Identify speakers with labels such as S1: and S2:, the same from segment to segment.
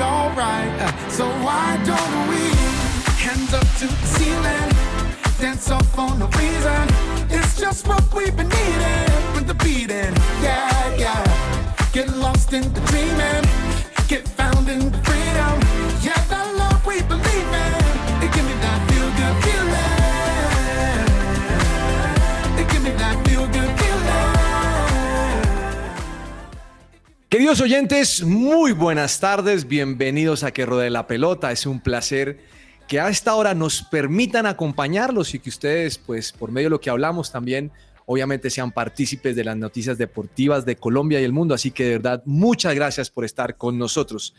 S1: Alright. So why don't we hands up to the ceiling? Dance off on the reason. It's just what we've been needing with the beating. Yeah, yeah. Get lost in the dreaming.
S2: Queridos oyentes, muy buenas tardes, bienvenidos a Que Rodee la Pelota. Es un placer que a esta hora nos permitan acompañarlos y que ustedes, pues por medio de lo que hablamos también, obviamente sean partícipes de las noticias deportivas de Colombia y el mundo. Así que de verdad, muchas gracias por estar con nosotros.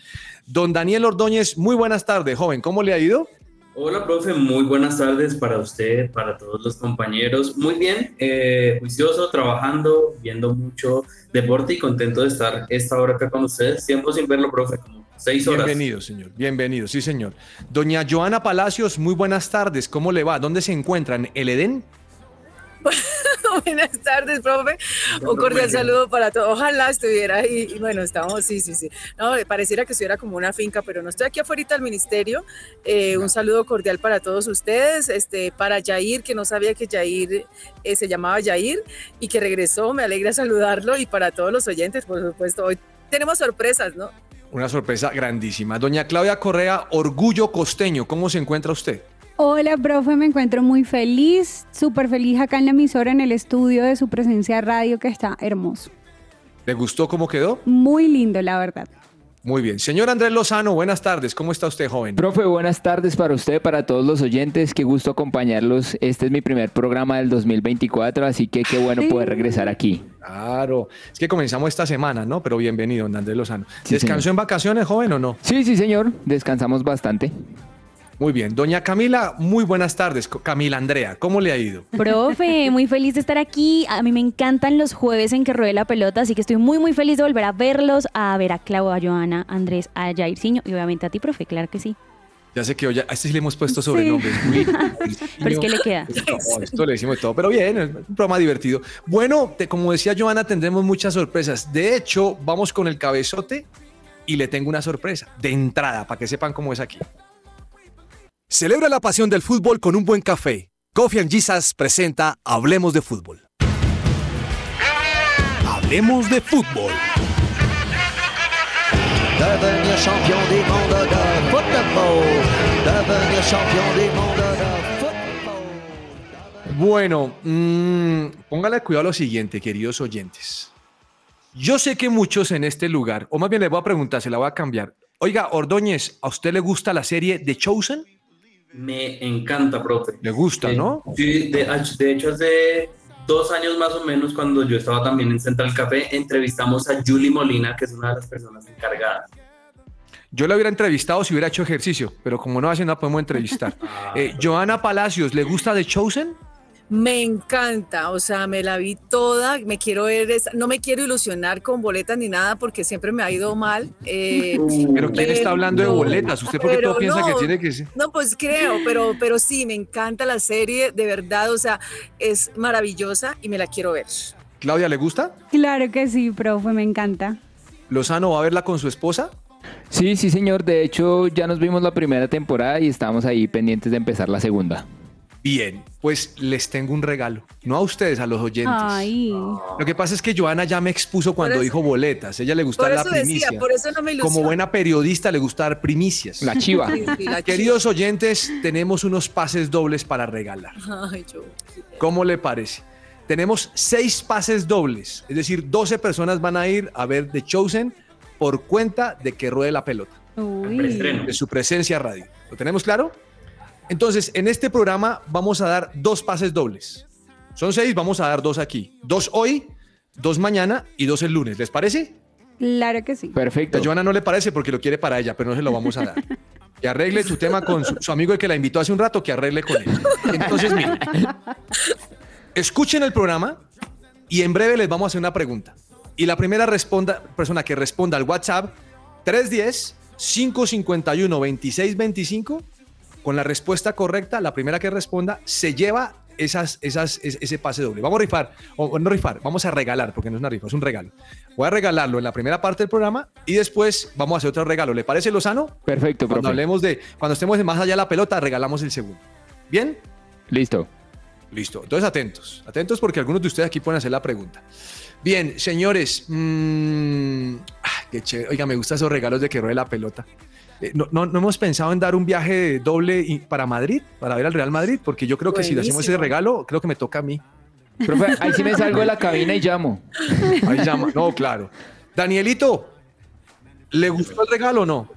S2: Don Daniel Ordóñez, muy buenas tardes, joven, ¿cómo le ha ido?
S3: Hola, profe, muy buenas tardes para usted, para todos los compañeros. Muy bien, eh, juicioso, trabajando, viendo mucho deporte y contento de estar esta hora acá con ustedes. Tiempo sin verlo, profe, como seis horas.
S2: Bienvenido, señor. Bienvenido, sí, señor. Doña Joana Palacios, muy buenas tardes. ¿Cómo le va? ¿Dónde se encuentran? ¿El Edén?
S4: Buenas tardes, profe. Un cordial saludo para todos. Ojalá estuviera ahí. Y bueno, estamos, sí, sí, sí. No, pareciera que estuviera como una finca, pero no estoy aquí afuera del ministerio. Eh, un saludo cordial para todos ustedes. Este, para Yair, que no sabía que Yair eh, se llamaba Yair y que regresó. Me alegra saludarlo. Y para todos los oyentes, por supuesto. Hoy tenemos sorpresas, ¿no?
S2: Una sorpresa grandísima. Doña Claudia Correa, Orgullo Costeño, ¿cómo se encuentra usted?
S5: Hola, profe, me encuentro muy feliz, súper feliz acá en la emisora, en el estudio de su presencia radio, que está hermoso.
S2: ¿Le gustó cómo quedó?
S5: Muy lindo, la verdad.
S2: Muy bien. Señor Andrés Lozano, buenas tardes. ¿Cómo está usted, joven?
S6: Profe, buenas tardes para usted, para todos los oyentes. Qué gusto acompañarlos. Este es mi primer programa del 2024, así que qué bueno poder regresar aquí.
S2: Claro. Es que comenzamos esta semana, ¿no? Pero bienvenido, Andrés Lozano.
S6: Sí,
S2: ¿Descansó
S6: señor.
S2: en vacaciones, joven, o no?
S6: Sí, sí, señor. Descansamos bastante.
S2: Muy bien. Doña Camila, muy buenas tardes. Camila Andrea, ¿cómo le ha ido?
S7: Profe, muy feliz de estar aquí. A mí me encantan los jueves en que ruede la pelota, así que estoy muy, muy feliz de volver a verlos, a ver a Clau, a Joana, a Andrés, a Jairzinho y obviamente a ti, profe, claro que sí.
S2: Ya sé que hoy a este sí le hemos puesto sobrenombres. Will,
S7: Pero es que le queda.
S2: No, esto le decimos de todo, pero bien, es un programa divertido. Bueno, te- como decía Joana, tendremos muchas sorpresas. De hecho, vamos con el cabezote y le tengo una sorpresa de entrada para que sepan cómo es aquí. Celebra la pasión del fútbol con un buen café. Coffee and Jesus presenta Hablemos de fútbol. Hablemos de fútbol.
S8: Devenir champion de. Devenir champion de.
S2: Bueno, mm, póngale cuidado a lo siguiente, queridos oyentes. Yo sé que muchos en este lugar, o más bien le voy a preguntar, se la voy a cambiar. Oiga, Ordóñez, ¿a usted le gusta la serie The Chosen?
S3: Me encanta, profe.
S2: Le gusta,
S3: Eh,
S2: ¿no?
S3: Sí, de, de hecho, hace dos años más o menos, cuando yo estaba también en Central Café, entrevistamos a Julie Molina, que es una de las personas encargadas.
S2: Yo la hubiera entrevistado si hubiera hecho ejercicio, pero como no hace nada, podemos entrevistar.
S3: Ah,
S2: Eh, Joana Palacios, ¿le gusta The Chosen?
S4: Me encanta, o sea, me la vi toda, me quiero ver, esa- no me quiero ilusionar con boletas ni nada porque siempre me ha ido mal. eh,
S2: Pero ¿quién está hablando de boletas? ¿Usted por qué todo piensa que tiene que ser?
S4: No, pues creo, pero, pero sí, me encanta la serie, de verdad, o sea, es maravillosa y me la quiero ver.
S2: ¿Claudia le gusta?
S5: Claro que sí, profe, me encanta.
S2: ¿Lozano va a verla con su esposa?
S6: Sí, sí, señor. De hecho, ya nos vimos la primera temporada y estamos ahí pendientes de empezar la segunda.
S2: Bien, pues les tengo un regalo. No a ustedes, a los oyentes.
S5: Ay,
S2: Lo que pasa es que Joana ya me expuso cuando
S4: eso-
S2: dijo boletas. Ella le gusta la primicia.
S4: decía, por eso no me.
S2: Como buena periodista le gusta dar primicias.
S6: La chiva.
S4: Sí, sí, la
S2: Queridos oyentes, tenemos unos pases dobles para regalar.
S4: Ay, yo-
S2: ¿Cómo le parece? Tenemos seis pases dobles, es decir, 12 personas van a ir a ver The Chosen por cuenta de que ruede la pelota,
S5: uy.
S2: De su presencia radio. ¿Lo tenemos claro? Entonces, en este programa vamos a dar dos pases dobles. Son seis, vamos a dar dos aquí. Dos hoy, dos mañana y dos el lunes. ¿Les parece?
S5: Claro que sí.
S6: Perfecto.
S2: A Joana no le parece porque lo quiere para ella, pero no se lo vamos a dar. Que arregle su tema con su, su amigo el que la invitó hace un rato, que arregle con él. Entonces, miren, escuchen el programa y en breve les vamos a hacer una pregunta. Y la primera responda, persona que responda al WhatsApp 310-551-2625, con la respuesta correcta, la primera que responda se lleva esas, esas, es- ese pase doble. Vamos a rifar, o no rifar, vamos a regalar, porque no es una rifa, es un regalo. Voy a regalarlo en la primera parte del programa y después vamos a hacer otro regalo. ¿Le parece, Lozano?
S6: Perfecto,
S2: Cuando
S6: profe.
S2: hablemos de, cuando estemos más allá de la pelota, regalamos el segundo. ¿Bien?
S6: Listo.
S2: Listo. Entonces atentos, atentos porque algunos de ustedes aquí pueden hacer la pregunta. Bien, señores, mm, ah, qué chévere. Oiga, me gustan esos regalos de que ruede la pelota. Eh, no, no- no hemos pensado en dar un viaje doble para Madrid, para ver al Real Madrid, porque yo creo que si le hacemos ese regalo, creo que me toca a mí.
S6: Profe, ahí sí me salgo de la cabina y llamo.
S2: Ahí llama. No, claro. Danielito, ¿le gustó el regalo o no?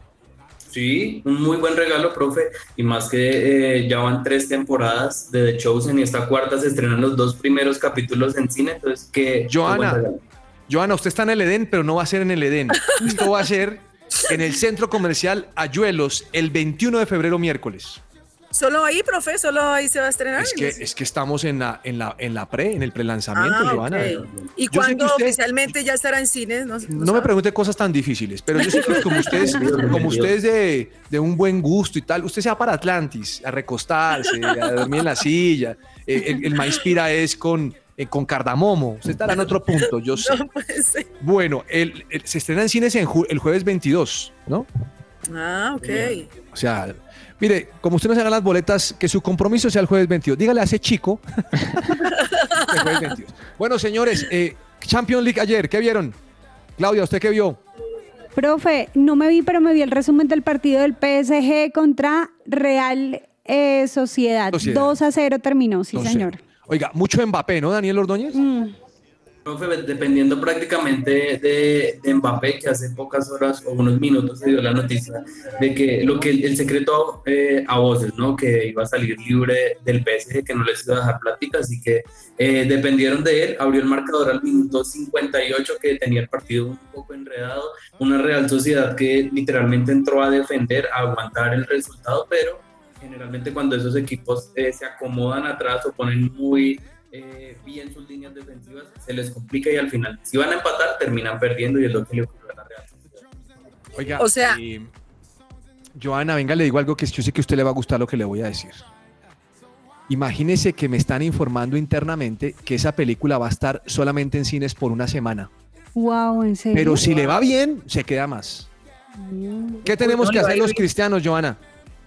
S3: Sí, un muy buen regalo, profe. Y más que eh, ya van tres temporadas de The Chosen y esta cuarta se estrenan los dos primeros capítulos en cine. Entonces, que.
S2: Joana. Joana, usted está en el Edén, pero no va a ser en el Edén. Esto va a ser en el centro comercial Ayuelos el 21 de febrero, miércoles.
S4: Solo ahí, profe, solo ahí se va a estrenar.
S2: Es que, es que estamos en la, en la, en la pre, en el prelanzamiento,
S4: Ah,
S2: Joana.
S4: ¿Y cuándo
S2: usted-
S4: oficialmente ya estará en cines? No,
S2: No me pregunte cosas tan difíciles, pero yo sé que como ustedes, como ustedes de, de un buen gusto y tal, usted se va para Atlantis a recostarse, a dormir en la silla. Eh, El, el maíz pira es con, eh, con cardamomo. Usted estará en otro punto, yo sé.
S4: No puede ser.
S2: Bueno, el- el- se estrena en cines en ju- el jueves 22, ¿no?
S4: Ah, ok.
S2: O sea, mire, como usted no se gana las boletas, que su compromiso sea el jueves 22. Dígale a ese chico. el jueves 22. Bueno, señores, eh, Champions League ayer, ¿qué vieron? Claudia, ¿usted qué vio?
S5: Profe, no me vi, pero me vi el resumen del partido del PSG contra Real eh, Sociedad.
S2: Sociedad.
S5: 2 a 0 terminó, sí, señor.
S2: Oiga, mucho Mbappé, ¿no, Daniel Ordóñez?
S5: Mm,
S3: Profe, dependiendo prácticamente de, de Mbappé, que hace pocas horas o unos minutos se dio la noticia de que lo que el secreto eh, a voces, ¿no? Que iba a salir libre del PSG, que no les iba a dejar plática, así que eh, dependieron de él. Abrió el marcador al minuto 58, que tenía el partido un poco enredado. Una Real Sociedad que literalmente entró a defender, a aguantar el resultado, pero generalmente cuando esos equipos eh, se acomodan atrás o ponen muy eh, bien sus líneas defensivas, se les complica y al final, si van a empatar, terminan perdiendo y es lo que le ocurre a la Real.
S2: Oiga,
S4: O sea-
S2: eh, Joana, venga, le digo algo que yo sé que a usted le va a gustar lo que le voy a decir. Imagínese que me están informando internamente que esa película va a estar solamente en cines por una semana.
S5: wow, en serio.
S2: Pero si le va bien, se queda más. ¿Qué tenemos
S4: no
S2: que hacer los cristianos, Joana?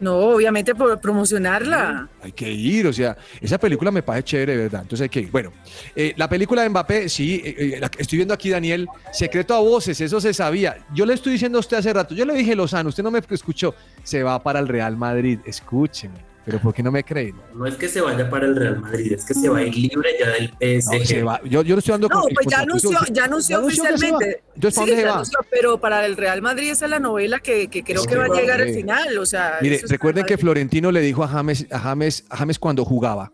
S4: No, obviamente por promocionarla.
S2: Hay que ir, o sea, esa película me parece chévere, ¿verdad? Entonces hay que ir. Bueno, eh, la película de Mbappé, sí, eh, eh, estoy viendo aquí, Daniel, secreto a voces, eso se sabía. Yo le estoy diciendo a usted hace rato, yo le dije Lozano, usted no me escuchó, se va para el Real Madrid, escúcheme, pero ¿por qué no me creen?
S3: No es que se vaya para el Real Madrid, es que se va a ir libre ya del
S2: No,
S3: PSG.
S2: se va. Yo, yo no estoy dando
S4: No,
S2: con-
S4: pues ya anunció, ya anunció oficialmente.
S2: Entonces, ¿para
S4: Sí,
S2: dónde se
S4: ya
S2: va?
S4: anunció, pero para el Real Madrid esa es la novela que, que creo que va a llegar al final. O sea,
S2: Mire,
S4: es
S2: recuerden que. Florentino le dijo a James, a James, a James cuando jugaba,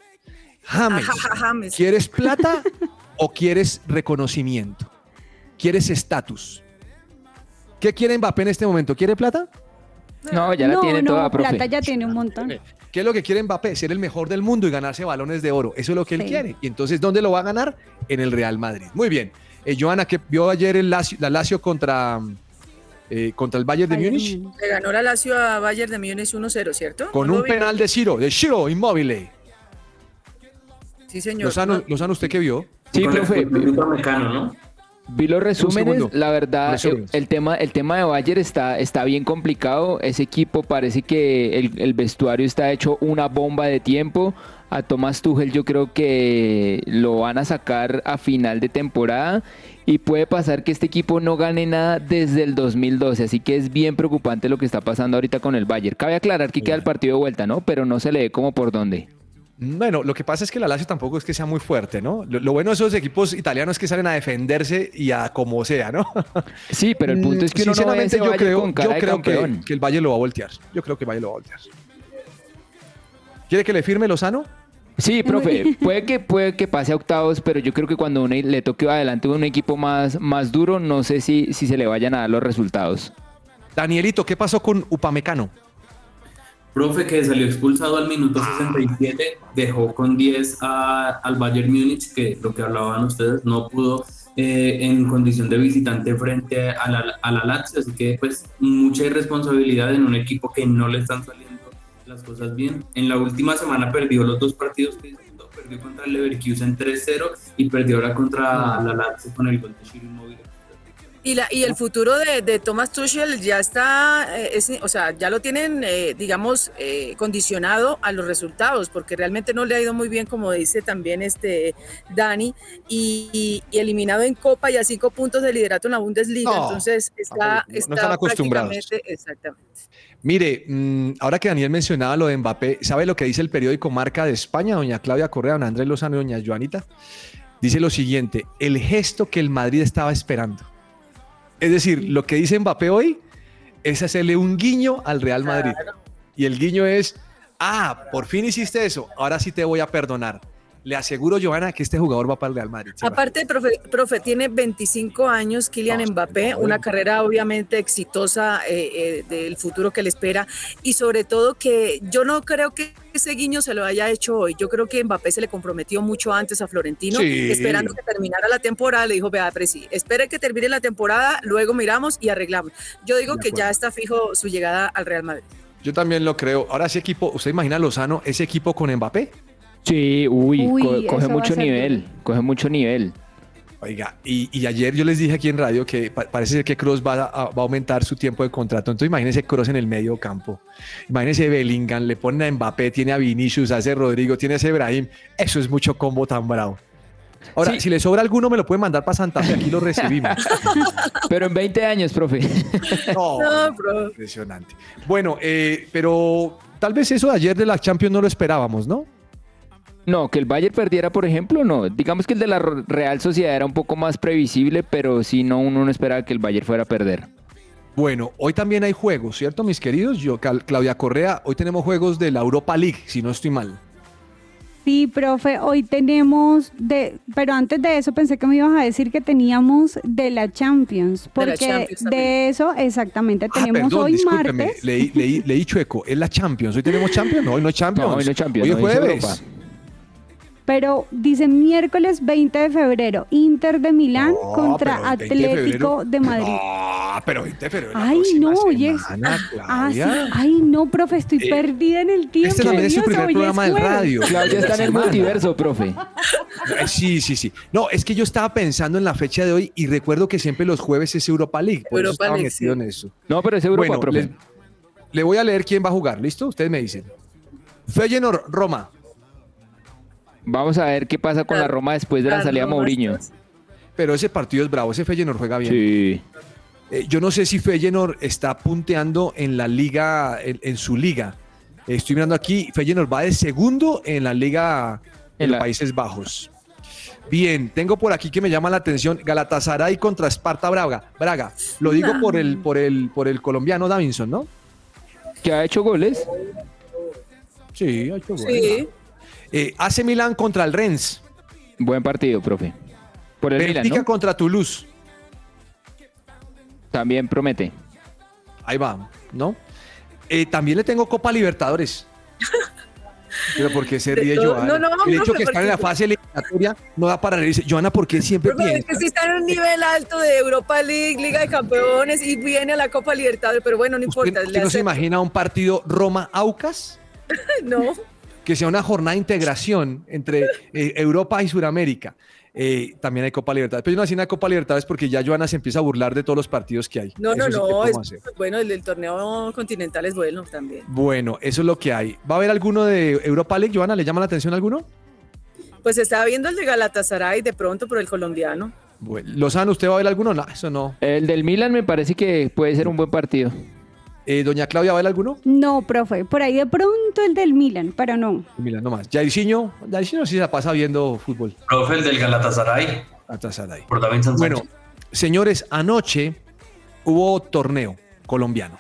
S2: James,
S4: Ajá, James.
S2: ¿quieres plata o quieres reconocimiento? ¿Quieres estatus? ¿Qué quiere Mbappé en este momento? ¿Quiere plata?
S6: No, ya la
S5: no,
S6: tiene
S5: no,
S6: toda, profe.
S5: plata ya tiene un montón.
S2: ¿Qué es lo que quiere Mbappé? Ser el mejor del mundo y ganarse balones de oro. Eso es lo que él
S5: Sí.
S2: quiere. Y entonces, ¿dónde lo va a ganar? En el Real Madrid. Muy bien. Eh, Joana, que vio ayer el Lazio, la Lazio contra, eh, contra el Bayern de
S5: Bayern
S2: Múnich.
S4: Le ganó la Lazio a Bayern de Múnich 1-0, ¿cierto?
S2: con
S4: ¿No
S2: un penal de Ciro, de Ciro Immobile.
S4: Sí, señor.
S2: Lozano, Lozano, ¿usted qué vio?
S6: Sí, profe.
S3: mexicano, ¿no?
S6: Vi los resúmenes, la verdad,
S2: Resúmenes.
S6: el, el tema, el tema de Bayer está, está bien complicado. Ese equipo parece que el, el vestuario está hecho una bomba de tiempo. A Thomas Tuchel yo creo que lo van a sacar a final de temporada y puede pasar que este equipo no gane nada desde el 2012. Así que es bien preocupante lo que está pasando ahorita con el Bayern. Cabe aclarar que queda el partido de vuelta, ¿no? Pero no se le ve como por dónde.
S2: Bueno, lo que pasa es que la Lazio tampoco es que sea muy fuerte, ¿no? Lo, lo bueno de esos equipos italianos es que salen a defenderse y a como sea, ¿no?
S6: Sí, pero el punto es que no
S2: Sinceramente,
S6: ese
S2: yo creo,
S6: con cara
S2: yo creo que el Valle lo va a voltear. Yo creo que el Valle lo va a voltear. ¿Quiere que le firme Lozano?
S6: Sí, profe, puede que, puede que pase a octavos, pero yo creo que cuando uno le toque adelante un equipo más, más duro, no sé si, si se le vayan a dar los resultados.
S2: Danielito, ¿qué pasó con Upamecano?
S3: Profe que salió expulsado al minuto 67, dejó con 10 a- al Bayern Múnich, que lo que hablaban ustedes, no pudo eh, en condición de visitante frente a la, a la Lazio, así que pues mucha irresponsabilidad en un equipo que no le están saliendo las cosas bien. En la última semana perdió los dos partidos que disputó, perdió contra el Leverkusen 3-0 y perdió ahora contra la Lazio con el gol de Shiro Immobile.
S4: Y, la, y el futuro de, de Thomas Tuchel ya está, eh, es- o sea, ya lo tienen, eh, digamos, eh, condicionado a los resultados, porque realmente no le ha ido muy bien, como dice también este Dani, y, y- y eliminado en Copa y a cinco puntos de liderato en la Bundesliga,
S2: No,
S4: entonces está,
S2: no, no
S4: está
S2: están acostumbrados.
S4: prácticamente- Exactamente.
S2: Mire, mm, ahora que Daniel mencionaba lo de Mbappé, ¿sabe lo que dice el periódico Marca de España, doña Claudia Correa, don Andrés Lozano y doña Joanita? Dice lo siguiente, el gesto que el Madrid estaba esperando. Es decir, lo que dice Mbappé hoy es hacerle un guiño al Real Madrid. Y el guiño es, ah, por fin hiciste eso, ahora sí te voy a perdonar. Le aseguro, Joana, que este jugador va para el Real Madrid.
S4: Aparte, profe, profe, tiene 25 años, Kylian
S2: No,
S4: Mbappé,
S2: no,
S4: una carrera obviamente exitosa eh, eh, del futuro que le espera y sobre todo que yo no creo que ese guiño se lo haya hecho hoy. Yo creo que Mbappé se le comprometió mucho antes a Florentino,
S2: Sí.
S4: esperando que terminara la temporada. Le dijo, vea, Presi, espere que termine la temporada, luego miramos y arreglamos. Yo digo que ya está fijo su llegada al Real Madrid.
S2: Yo también lo creo. Ahora ese equipo, ¿usted imagina Lozano, ese equipo con Mbappé?
S6: Sí, uy,
S5: Uy,
S6: co-
S5: eso
S6: coge mucho nivel, coge mucho nivel.
S2: Oiga, y, y ayer yo les dije aquí en radio que pa- parece ser que Cross va a, va a aumentar su tiempo de contrato. Entonces imagínense Cross en el medio campo. Imagínense Bellingham, le ponen a Mbappé, tiene a Vinicius, hace Rodrigo, tiene a Ibrahim. Eso es mucho combo tan bravo. Ahora,
S6: Sí.
S2: si le sobra alguno, me lo puede mandar para Santa Fe, aquí lo recibimos.
S6: Pero en 20 años, profe.
S2: No,
S4: No, bro.
S2: impresionante. Bueno, eh, pero tal vez eso de ayer de la Champions no lo esperábamos, ¿no?
S6: No, que el Bayern perdiera, por ejemplo, no. Digamos que el de la Real Sociedad era un poco más previsible, pero si no, uno no esperaba que el Bayern fuera a perder.
S2: Bueno, hoy también hay juegos, ¿cierto, mis queridos? Yo, Claudia Correa, hoy tenemos juegos de la Europa League, si no estoy mal.
S5: Sí, profe, hoy tenemos de, pero antes de eso pensé que me ibas a decir que teníamos de la Champions,
S4: De
S5: porque
S4: Champions
S5: de, eso exactamente
S2: Ah,
S5: tenemos
S2: perdón,
S5: hoy martes.
S2: leí, leí, leí chueco, es la Champions. Hoy tenemos Champions, no, hoy no hay Champions.
S6: No, hoy no hay Champions,
S2: Hoy es
S6: hoy es
S2: jueves.
S5: Pero dice miércoles 20 de febrero, Inter de Milán
S2: No,
S5: contra
S2: pero el 20 de
S5: Atlético de Madrid.
S2: No, pero 20 de febrero.
S5: Ay, no, oye. Ah, sí. Ay, no, profe, estoy
S2: Eh,
S5: perdida en el tiempo.
S2: Este también es su primer programa de radio.
S6: Claudia está en el multiverso, profe.
S2: Eh, Sí, sí, sí. No, es que yo estaba pensando en la fecha de hoy y recuerdo que siempre los jueves es Europa League. Por eso
S4: Europa
S2: estaba
S4: League,
S2: metido
S4: sí.
S2: en eso.
S6: No, pero es Europa,
S2: Bueno,
S6: profe.
S2: les- le voy a leer quién va a jugar, ¿listo? Ustedes me dicen. Feyenoord, Roma.
S6: Vamos a ver qué pasa con la Roma después de la
S4: La
S6: salida de Mourinho.
S2: Pero ese partido es bravo, ese Feyenoord juega bien.
S6: Sí.
S2: Eh, yo no sé si Feyenoord está punteando en la liga, en, en su liga. Eh, Estoy mirando aquí, Feyenoord va de segundo en la liga de
S6: En
S2: los
S6: la-
S2: Países Bajos. Bien, tengo por aquí que me llama la atención Galatasaray contra Sparta Braga. Braga, lo digo por el, por el, por el colombiano Davinson, ¿no?
S6: ¿Que ha hecho goles?
S2: Sí, ha hecho goles.
S4: Sí.
S2: Eh, AC Milan contra el Rennes.
S6: Buen partido, profe. Por el Milan,
S2: Benfica
S6: ¿no?
S2: contra Toulouse.
S6: También promete.
S2: Ahí va, ¿no? Eh, también le tengo Copa Libertadores. Pero ¿por qué se
S4: De
S2: ríe Joana?
S4: no, no,
S2: el hecho
S4: profe,
S2: que están en la fase eliminatoria no da para reírse. Joana, ¿por qué siempre
S4: Profe, es que sí está en un nivel alto de Europa League, Liga de Campeones y viene a la Copa Libertadores, pero bueno, no
S2: ¿Usted,
S4: importa.
S2: usted no se imagina un partido Roma-Aucas?
S4: No,
S2: Que sea una jornada de integración entre eh, Europa y Sudamérica. Eh, también hay Copa Libertadores. Pero yo no hacía una Copa Libertadores porque ya Joana se empieza a burlar de todos los partidos que hay.
S4: no, no,
S2: sí
S4: no. es-
S2: hacer.
S4: bueno, el del torneo continental es bueno también.
S2: Bueno, eso es lo que hay. ¿Va a haber alguno de Europa League, Joana? ¿Le llama la atención alguno?
S4: Pues estaba viendo el de Galatasaray de pronto por el colombiano.
S2: Bueno, Lozano, ¿usted va a ver alguno? No, eso no.
S6: El del Milan me parece que puede ser un buen partido.
S2: Eh, Doña Claudia, ¿va a ver alguno?
S5: No, profe, por ahí de pronto el del Milan, pero no.
S2: Mira, no más. Jairzinho, Jairzinho sí se la pasa viendo fútbol.
S3: Profe, el del Galatasaray,
S2: Galatasaray.
S3: por Davinson
S2: Bueno,
S3: Sánchez.
S2: señores, anoche hubo torneo colombiano.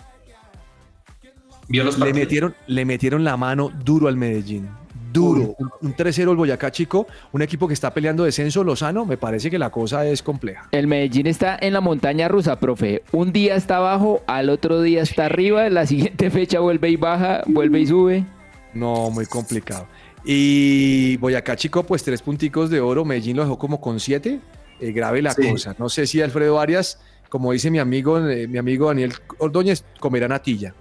S3: vio los
S2: Le metieron, le metieron la mano duro al Medellín. Duro. Un, un 3-0 el Boyacá Chico, un equipo que está peleando descenso, Lozano, me parece que la cosa es compleja.
S6: El Medellín está en la montaña rusa, profe. Un día está abajo, al otro día está arriba, la siguiente fecha vuelve y baja, vuelve y sube.
S2: No, muy complicado. Y Boyacá Chico, pues tres punticos de oro, Medellín lo dejó como con siete. Eh, grave la
S3: Sí.
S2: cosa. No sé si Alfredo Arias, como dice mi amigo, eh, mi amigo Daniel Ordóñez, comerá natilla.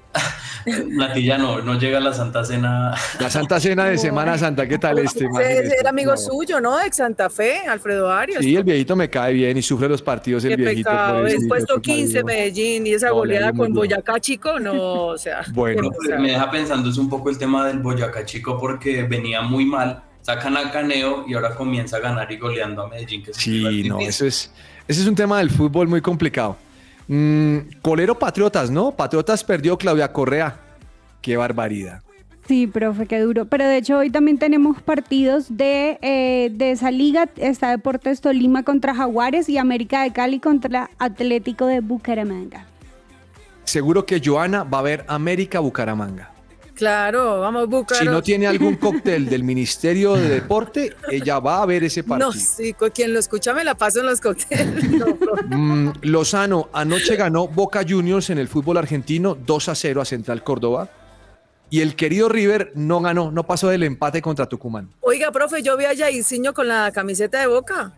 S3: Natilla no, no llega a la Santa Cena.
S2: La Santa Cena de Semana Santa, ¿qué tal este?
S4: Ese
S2: Imagínese.
S4: era amigo
S2: No.
S4: suyo, ¿no? Ex Santa Fe, Alfredo Arias.
S2: Sí, el viejito me cae bien y sufre los partidos el
S4: Qué
S2: viejito.
S4: pecado. Es puesto
S2: pues,
S4: 15
S2: marido.
S4: Medellín y esa goleada con. Boyacá Chico, no, o sea.
S2: Bueno.
S3: Me deja pensando es un poco el tema del Boyacá Chico porque venía muy mal, sacan a Caneo y ahora comienza a ganar y goleando a Medellín. Que es un
S2: Sí, no, eso es, ese es un tema del fútbol muy complicado. Mm, colero Patriotas, ¿no? Patriotas perdió Claudia Correa. Qué barbaridad.
S5: Sí, profe, qué duro. Pero de hecho hoy también tenemos partidos de, eh, de esa liga. Está Deportes Tolima contra Jaguares y América de Cali contra Atlético de Bucaramanga.
S2: Seguro que Joana va a ver América Bucaramanga.
S4: Claro, vamos Bucaro.
S2: Si no tiene algún cóctel del Ministerio de Deporte, ella va a ver ese partido.
S4: No, sí, con quien lo escucha me la paso en los cócteles. No.
S2: Mm, Lozano, anoche ganó Boca Juniors en el fútbol argentino 2 a 0 a Central Córdoba. Y el querido River no ganó, no pasó del empate contra Tucumán.
S4: Oiga, profe, yo vi a Jairzinho con la camiseta de Boca.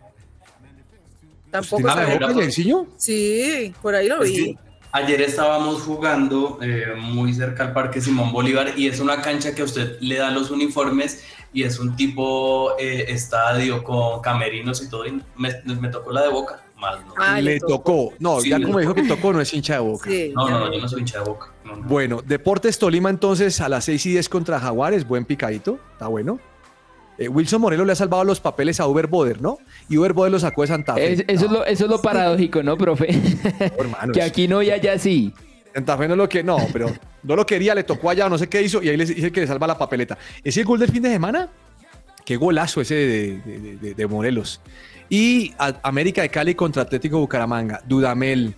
S4: Tampoco
S2: ¿Tiene la de. Boca, Jairzinho?
S4: Sí, por ahí lo vi.
S3: que ayer estábamos jugando eh, muy cerca al Parque Simón Bolívar y es una cancha que a usted le da los uniformes y es un tipo eh, estadio con camerinos y todo. Y me, me tocó la de Boca, más no.
S4: Ah,
S2: Le tocó. No,
S3: Sí,
S2: ya como dijo que tocó, no es hincha de Boca.
S4: Sí,
S3: No, no, no, yo no soy hincha de Boca. no, no.
S2: Bueno, Deportes Tolima entonces a las 6 y 10 contra Jaguares, buen picadito, está bueno. Eh, Wilson Morelo le ha salvado los papeles a Uber Boder, ¿no? Y Uber Boder lo sacó de Santa Fe.
S6: Es- eso, es lo, eso es lo paradójico, ¿no, profe?
S2: hermano,
S6: que aquí no y allá sí.
S2: Santa Fe no lo que, no, pero no lo quería, le tocó allá, no sé qué hizo, y ahí le dice que le salva la papeleta. ¿Ese gol del fin de semana? Qué golazo ese de, de- de- de Morelos. Y a- América de Cali contra Atlético Bucaramanga. Dudamel.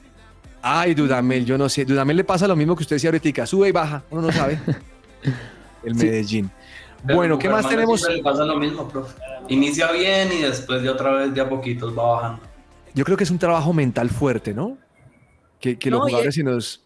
S2: Ay, Dudamel, yo no sé. Dudamel le pasa lo mismo que usted decía ahorita, sube y baja, uno no sabe. El Medellín.
S3: Pero
S2: Bueno, ¿qué más tenemos?
S3: le pasa lo mismo, profe. Inicia bien y después de otra vez de a poquitos va bajando.
S2: Yo creo que es un trabajo mental fuerte, ¿no? Que, que los
S4: No, y
S2: jugadores si nos...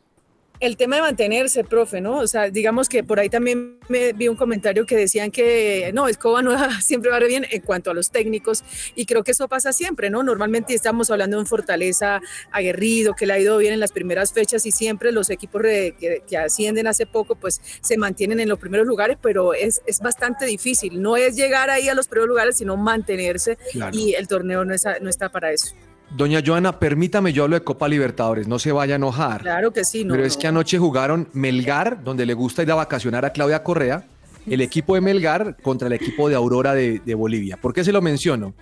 S4: El tema de mantenerse, profe, ¿no? O sea, digamos que por ahí también me vi un comentario que decían que no, Escoba no siempre va bien en cuanto a los técnicos y creo que eso pasa siempre, ¿no? Normalmente estamos hablando de un Fortaleza aguerrido, que le ha ido bien en las primeras fechas y siempre los equipos que, que ascienden hace poco pues se mantienen en los primeros lugares, pero es, es bastante difícil. No es llegar ahí a los primeros lugares, sino mantenerse
S2: Claro.
S4: y el torneo no, es- no está para eso.
S2: Doña Joana, permítame, yo hablo de Copa Libertadores, no se vaya a enojar.
S4: Claro que sí, no.
S2: Pero es
S4: no.
S2: que anoche jugaron Melgar, donde le gusta ir a vacacionar a Claudia Correa, el equipo de Melgar contra el equipo de Aurora de, de Bolivia. ¿Por qué se lo menciono?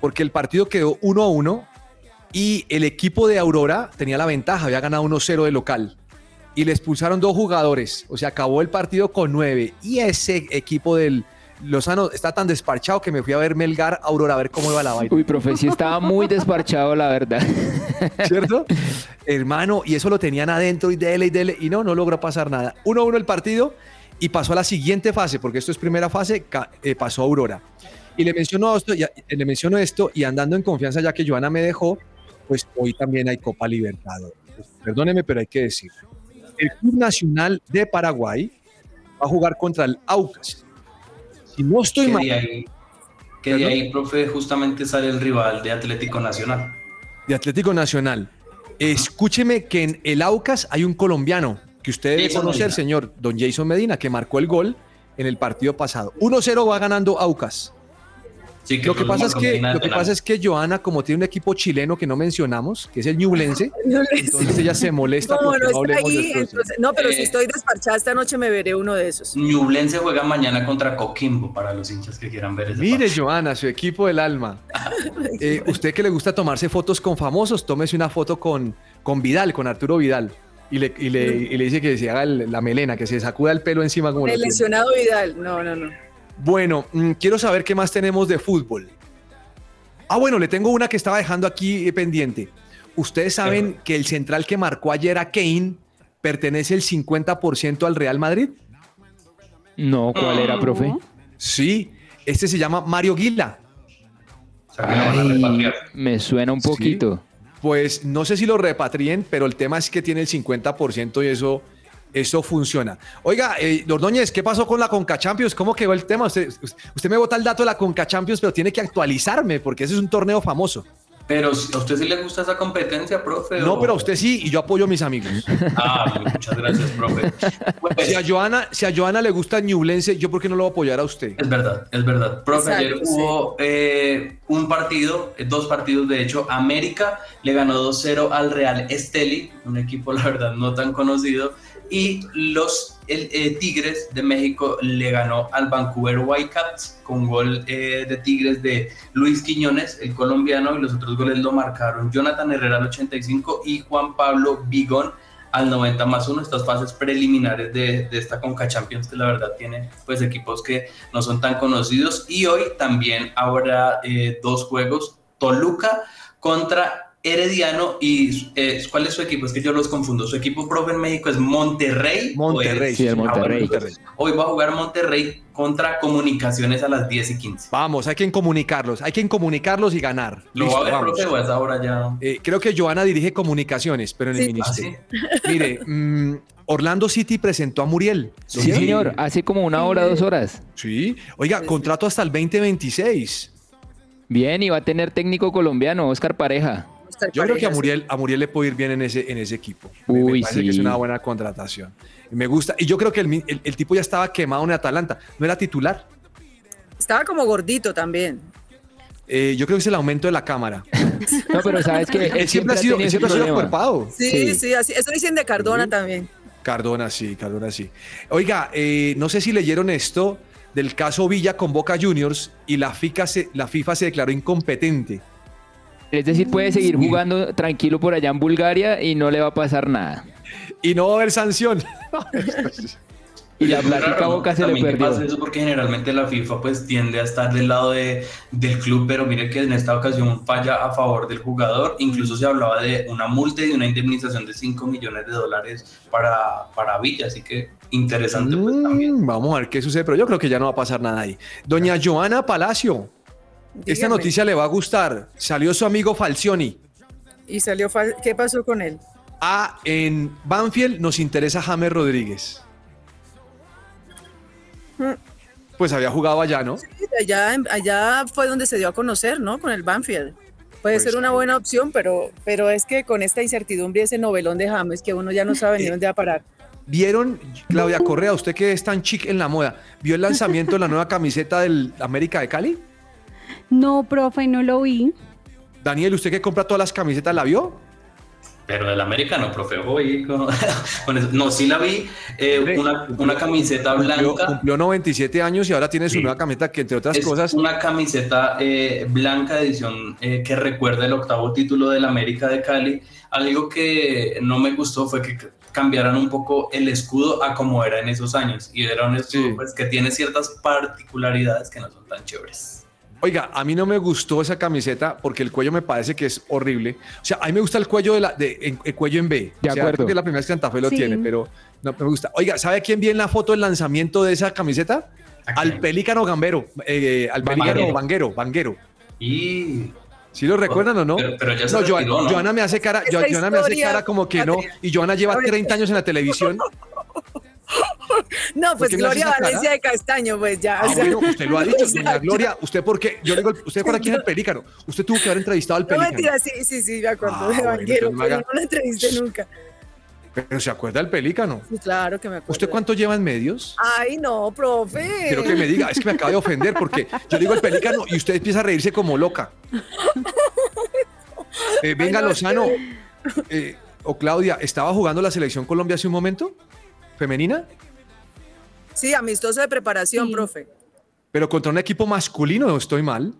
S2: Porque el partido quedó 1 a 1 y el equipo de Aurora tenía la ventaja, había ganado 1-0 de local. Y le expulsaron dos jugadores, o sea, acabó el partido con nueve. Y ese equipo del Lozano está tan desparchado que me fui a ver Melgar Aurora a ver cómo iba la vaina.
S6: Uy, profe, sí estaba muy desparchado, la verdad.
S2: ¿Cierto? Hermano, y eso lo tenían adentro y dele y dele, y no, no logró pasar nada. 1-1 el partido y pasó a la siguiente fase, porque esto es primera fase, eh, pasó Aurora. Y le menciono esto, y, le menciono esto, y andando en confianza ya que Joana me dejó, pues hoy también hay Copa Libertadores. Pues, perdóneme, pero hay que decir. El Club Nacional de Paraguay va a jugar contra el Aucas. Si no estoy
S3: Que
S2: mal,
S3: de ahí, que de ahí, profe, justamente sale el rival de Atlético Nacional.
S2: de Atlético Nacional. Escúcheme que en el Aucas hay un colombiano que usted debe
S3: Jason
S2: conocer,
S3: Medina.
S2: señor, don Jason Medina, que marcó el gol en el partido pasado. 1-0 va ganando Aucas.
S3: Sí,
S2: Lo que, pasa es que, lo que pasa es que Joana, como tiene un equipo chileno que no mencionamos, que es el Ñublense, entonces ella se molesta
S4: Como
S2: porque
S4: no
S2: no
S4: está ahí, entonces- no, pero si
S3: Eh.
S4: estoy desparchada esta noche me veré uno de esos.
S3: Ñublense juega mañana contra Coquimbo para los hinchas que quieran ver ese
S2: Mire,
S3: partido.
S2: Joana, su equipo del alma. Eh, usted que le gusta tomarse fotos con famosos, tómese una foto con, con Vidal, con Arturo Vidal. Y le, y le, y le dice que se haga el- la melena, que se sacuda el pelo encima como
S4: El lesionado Vidal, no, no, no.
S2: Bueno, mm, quiero saber qué más tenemos de fútbol. Ah, bueno, le tengo una que estaba dejando aquí eh, pendiente. Ustedes saben que el central que marcó ayer a Kane pertenece el 50% al Real Madrid.
S6: No, ¿cuál era, profe?
S2: Sí, este se llama Mario Guila.
S3: O sea, que lo van a repatriar.
S6: Me suena un
S2: Sí.
S6: poquito.
S2: Pues no sé si lo repatrien, pero el tema es que tiene el 50% y eso, eso funciona. Oiga, eh, Ordóñez, ¿qué pasó con la Conca Champions? ¿Cómo quedó el tema? Usted, usted me bota el dato de la Conca Champions, pero tiene que actualizarme porque ese es un torneo famoso.
S3: Pero si- ¿a usted sí le gusta esa competencia, profe?
S2: No,
S3: o-
S2: pero a usted sí y yo apoyo a mis amigos.
S3: Ah, muchas gracias, profe. Pues,
S2: Si a Joana, si a Joana le gusta Ñublense, ¿yo por qué no lo voy a apoyar a usted?
S3: Es verdad, es verdad. Profe,
S4: Exacto,
S3: ayer
S4: sí.
S3: hubo eh, un partido, eh, dos partidos de hecho. América le ganó 2-0 al Real Esteli, un equipo la verdad no tan conocido. Y los el, eh, Tigres de México le ganó al Vancouver Whitecaps con gol eh, de Tigres de Luis Quiñones, el colombiano, y los otros goles lo marcaron Jonathan Herrera al 85 y Juan Pablo Vigón al 90 más 1, estas fases preliminares de, de esta Conca Champions, que la verdad tiene pues equipos que no son tan conocidos. Y hoy también habrá eh, dos juegos, Toluca contra Herediano. ¿Y eh, cuál es su equipo? Es que yo los confundo. Su equipo profe en México es Monterrey. ¿o
S2: Monterrey,
S3: es-
S6: sí, el
S3: Ah, bueno,
S6: Monterrey.
S3: entonces, hoy va a jugar Monterrey contra Comunicaciones a las 10 y 15.
S2: Vamos, hay que incomunicarlos, hay que incomunicarlos y ganar.
S3: ¿Lo
S2: Listo,
S3: va a ver,
S2: vamos.
S3: profe, o a esa hora ya?
S2: Eh, creo que Joana dirige comunicaciones, pero en el
S4: Sí.
S2: ministerio.
S3: ¿Ah,
S2: Mire, mm, Orlando City presentó a Muriel. ¿Lo
S6: Sí,
S2: vieron?
S6: señor. Hace como una hora, dos horas.
S2: Sí. Oiga, contrato hasta el 2026.
S6: Bien, y va a tener técnico colombiano, Oscar Pareja.
S2: Yo creo que a. Muriel, a Muriel le puede ir bien en ese, en ese equipo. Me- me
S6: Uy,
S2: parece que es una buena contratación. Me gusta. Y yo creo que el, el- el tipo ya estaba quemado en Atalanta. No era titular.
S4: Estaba como gordito también.
S2: Eh, yo creo que es el aumento de la cámara.
S6: No, pero sabes que
S2: Él siempre ha sido, siempre ha sido.
S4: Sí,
S6: Sí.
S4: sí, así. Eso dicen de Cardona también.
S2: Cardona sí, Cardona sí. Oiga, eh, no sé si leyeron esto del caso Villa con Boca Juniors y la FIFA se, la FIFA se declaró incompetente.
S6: Es decir, puede seguir jugando tranquilo por allá en Bulgaria y no le va a pasar nada.
S2: Y no va a haber sanción.
S6: Y la plática
S3: raro, ¿no?
S6: boca se le perdió.
S3: pasa eso porque generalmente la FIFA pues tiende a estar del lado de, del club, pero mire que en esta ocasión falla a favor del jugador. Incluso se hablaba de una multa y de una indemnización de 5 millones de dólares para, para Villa, así que interesante pues también.
S2: Mm, vamos a ver qué sucede, pero yo creo que ya no va a pasar nada ahí. Doña Joana Palacio, esta noticia le va a gustar. Salió su amigo Falcioni.
S4: Y salió. fal- ¿Qué pasó con él?
S2: Ah, en Banfield nos interesa James Rodríguez.
S4: Mm.
S2: Pues había jugado allá, ¿no?
S4: Sí, Allá, allá fue donde se dio a conocer, ¿no? Con el Banfield. Puede
S2: Pues
S4: ser una buena opción, pero, pero es que con esta incertidumbre, ese novelón de James, que uno ya no sabe ni
S2: Eh,
S4: dónde va a parar.
S2: ¿Vieron, Claudia Correa, usted que es tan chic en la moda, vio el lanzamiento de la nueva camiseta del América de Cali?
S5: No, profe, no lo vi.
S2: Daniel, ¿usted que compra todas las camisetas la vio?
S3: Pero del América no, profe, ojo ahí con-. No, sí la vi, eh, una, una camiseta
S2: Cumplió,
S3: blanca.
S2: cumplió 97 años y ahora tiene su
S3: Sí.
S2: nueva camiseta que entre otras
S3: es
S2: cosas...
S3: una camiseta eh, blanca de edición eh, que recuerda el octavo título del América de Cali. Algo que no me gustó fue que cambiaran un poco el escudo a como era en esos años. Y era un escudo
S2: Sí.
S3: pues, que tiene ciertas particularidades que no son tan chéveres.
S2: Oiga, a mí no me gustó esa camiseta porque el cuello me parece que es horrible. O sea, a mí me gusta el cuello de la, de, en- el cuello en B.
S6: De
S2: o sea,
S6: acuerdo.
S2: creo que la primera vez que Santa Fe lo
S5: Sí.
S2: tiene, pero no me gusta. Oiga, ¿sabe quién vi en la foto del lanzamiento de esa camiseta?
S3: ¿A
S2: Al pelícano gambero, eh, al pelícano
S3: Vanguero.
S2: vanguero, vanguero.
S3: Y
S2: ¿Sí lo recuerdan o no?
S3: Pero- pero ya se
S2: no, Joan-
S3: retiró, ¿no?
S2: Joana me hace cara, Joana me hace cara como que no. Y Joana lleva
S4: Ahorita-
S2: 30 años en la televisión.
S4: No, pues Gloria? Valencia de Castaño, pues ya.
S2: Ah,
S4: o sea,
S2: bueno, usted lo ha dicho, doña. Gloria. ¿Usted por qué? Yo le digo, usted por aquí en el pelícano. Usted tuvo que haber entrevistado al
S4: No
S2: pelícano.
S4: mentira, sí, sí, sí, me acuerdo
S2: Ah,
S4: de Banquero,
S2: no
S4: pero no lo entrevisté nunca.
S2: Pero se acuerda del pelícano.
S4: Sí, claro que me acuerdo.
S2: ¿Usted cuánto lleva en medios?
S4: Ay, no, profe.
S2: Quiero que me diga, es que me acaba de ofender porque yo digo el pelícano y usted empieza a reírse como loca. Eh, venga,
S4: Ay, no,
S2: Lozano eh, o Claudia, ¿estaba jugando la selección Colombia hace un momento? ¿Femenina?
S4: Sí, amistoso de preparación,
S5: Sí.
S4: profe.
S2: Pero contra un equipo masculino, ¿no estoy mal?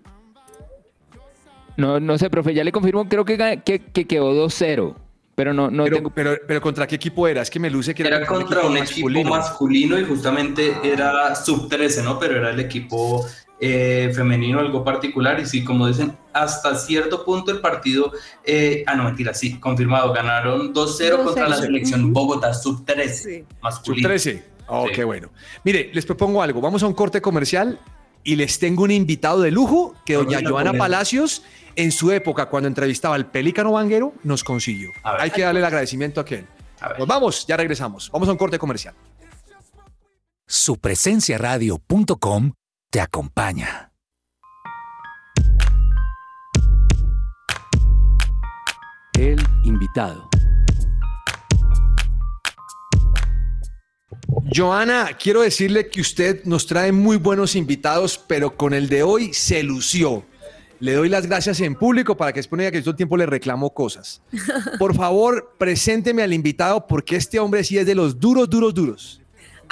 S6: No, no sé, profe, ya le confirmo, creo que, ga- que, que quedó 2-0. Pero no, no
S2: pero,
S6: tengo.
S2: pero, pero ¿contra qué equipo era? Es que me luce que era,
S3: Era contra un equipo masculino y justamente era sub 13, ¿no? Pero era el equipo eh, femenino, algo particular. Y sí, como dicen, hasta cierto punto el partido, eh, ah, no, mentira, sí, confirmado, ganaron 2-0 contra la
S5: 2-0.
S3: selección. Bogotá sub 13
S4: Sí.
S2: Sub
S3: masculino.
S2: 13. Oh,
S3: Sí.
S2: qué bueno. Mire, les propongo algo. Vamos a un corte comercial y les tengo un invitado de lujo que doña Joana. Palacios, en su época, cuando entrevistaba al Pelícano Vanguero, nos consiguió.
S3: Ver.
S2: Hay que darle el agradecimiento a aquel.
S3: A ver.
S2: Pues vamos, ya regresamos. Vamos a un corte comercial.
S9: Supresenciaradio.com te acompaña. El invitado.
S2: Joana, quiero decirle que usted nos trae muy buenos invitados, pero con el de hoy se lució. Le doy las gracias en público para que diga que todo el tiempo le reclamo cosas. Por favor, presénteme al invitado porque este hombre sí es de los duros, duros, duros.